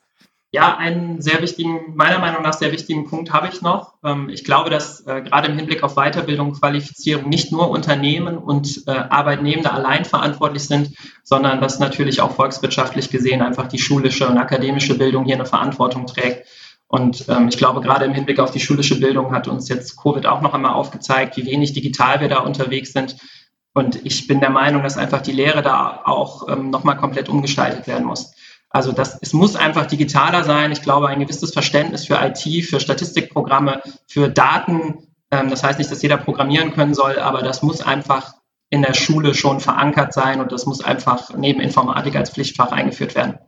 Ja, einen sehr wichtigen, meiner Meinung nach sehr wichtigen Punkt habe ich noch. Ähm, ich glaube, dass äh, gerade im Hinblick auf Weiterbildung, Qualifizierung nicht nur Unternehmen und äh, Arbeitnehmende allein verantwortlich sind, sondern dass natürlich auch volkswirtschaftlich gesehen einfach die schulische und akademische Bildung hier eine Verantwortung trägt. Und ähm, ich glaube, gerade im Hinblick auf die schulische Bildung hat uns jetzt Covid auch noch einmal aufgezeigt, wie wenig digital wir da unterwegs sind. Und ich bin der Meinung, dass einfach die Lehre da auch ähm, nochmal komplett umgestaltet werden muss. Also das, es muss einfach digitaler sein. Ich glaube, ein gewisses Verständnis für IT, für Statistikprogramme, für Daten. Ähm, das heißt nicht, dass jeder programmieren können soll, aber das muss einfach in der Schule schon verankert sein und das muss einfach neben Informatik als Pflichtfach eingeführt werden.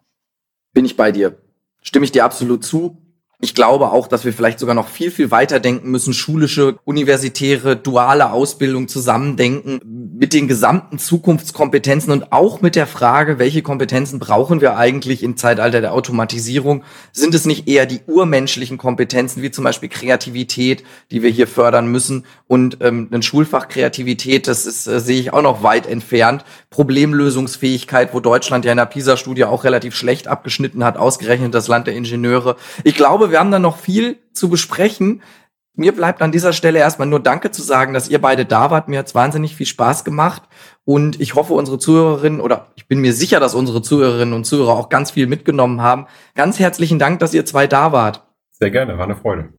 Bin ich bei dir. Stimme ich dir absolut zu. Ich glaube auch, dass wir vielleicht sogar noch viel, viel weiter denken müssen, schulische, universitäre, duale Ausbildung zusammendenken mit den gesamten Zukunftskompetenzen und auch mit der Frage, welche Kompetenzen brauchen wir eigentlich im Zeitalter der Automatisierung? Sind es nicht eher die urmenschlichen Kompetenzen, wie zum Beispiel Kreativität, die wir hier fördern müssen? Und ähm, ein Schulfach Kreativität, das ist, äh, sehe ich auch noch weit entfernt. Problemlösungsfähigkeit, wo Deutschland ja in der PISA-Studie auch relativ schlecht abgeschnitten hat, ausgerechnet das Land der Ingenieure. Ich glaube, wir haben da noch viel zu besprechen. Mir bleibt an dieser Stelle erstmal nur Danke zu sagen, dass ihr beide da wart. Mir hat's wahnsinnig viel Spaß gemacht. Und ich hoffe, unsere Zuhörerinnen oder ich bin mir sicher, dass unsere Zuhörerinnen und Zuhörer auch ganz viel mitgenommen haben. Ganz herzlichen Dank, dass ihr zwei da wart. Sehr gerne, war eine Freude.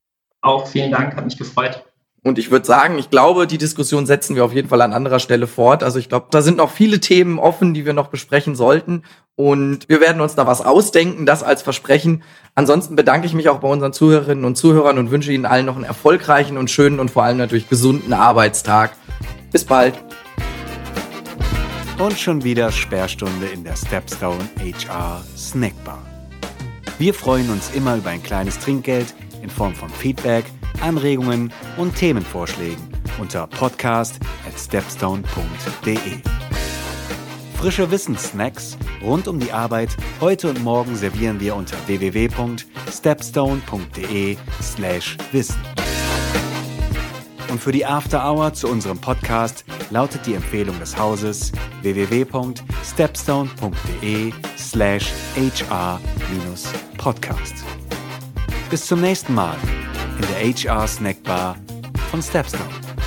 Auch vielen Dank, hat mich gefreut. Und ich würde sagen, ich glaube, die Diskussion setzen wir auf jeden Fall an anderer Stelle fort. Also ich glaube, da sind noch viele Themen offen, die wir noch besprechen sollten. Und wir werden uns da was ausdenken, das als Versprechen. Ansonsten bedanke ich mich auch bei unseren Zuhörerinnen und Zuhörern und wünsche Ihnen allen noch einen erfolgreichen und schönen und vor allem natürlich gesunden Arbeitstag. Bis bald. Und schon wieder Sperrstunde in der Stepstone HR Snackbar. Wir freuen uns immer über ein kleines Trinkgeld in Form von Feedback – Anregungen und Themenvorschlägen unter podcast at stepstone.de. Frische Wissenssnacks rund um die Arbeit heute und morgen servieren wir unter www.stepstone.de/wissen. Und für die After Hour zu unserem Podcast lautet die Empfehlung des Hauses www.stepstone.de/hr-podcast. Bis zum nächsten Mal in der HR Snackbar von Stepstone.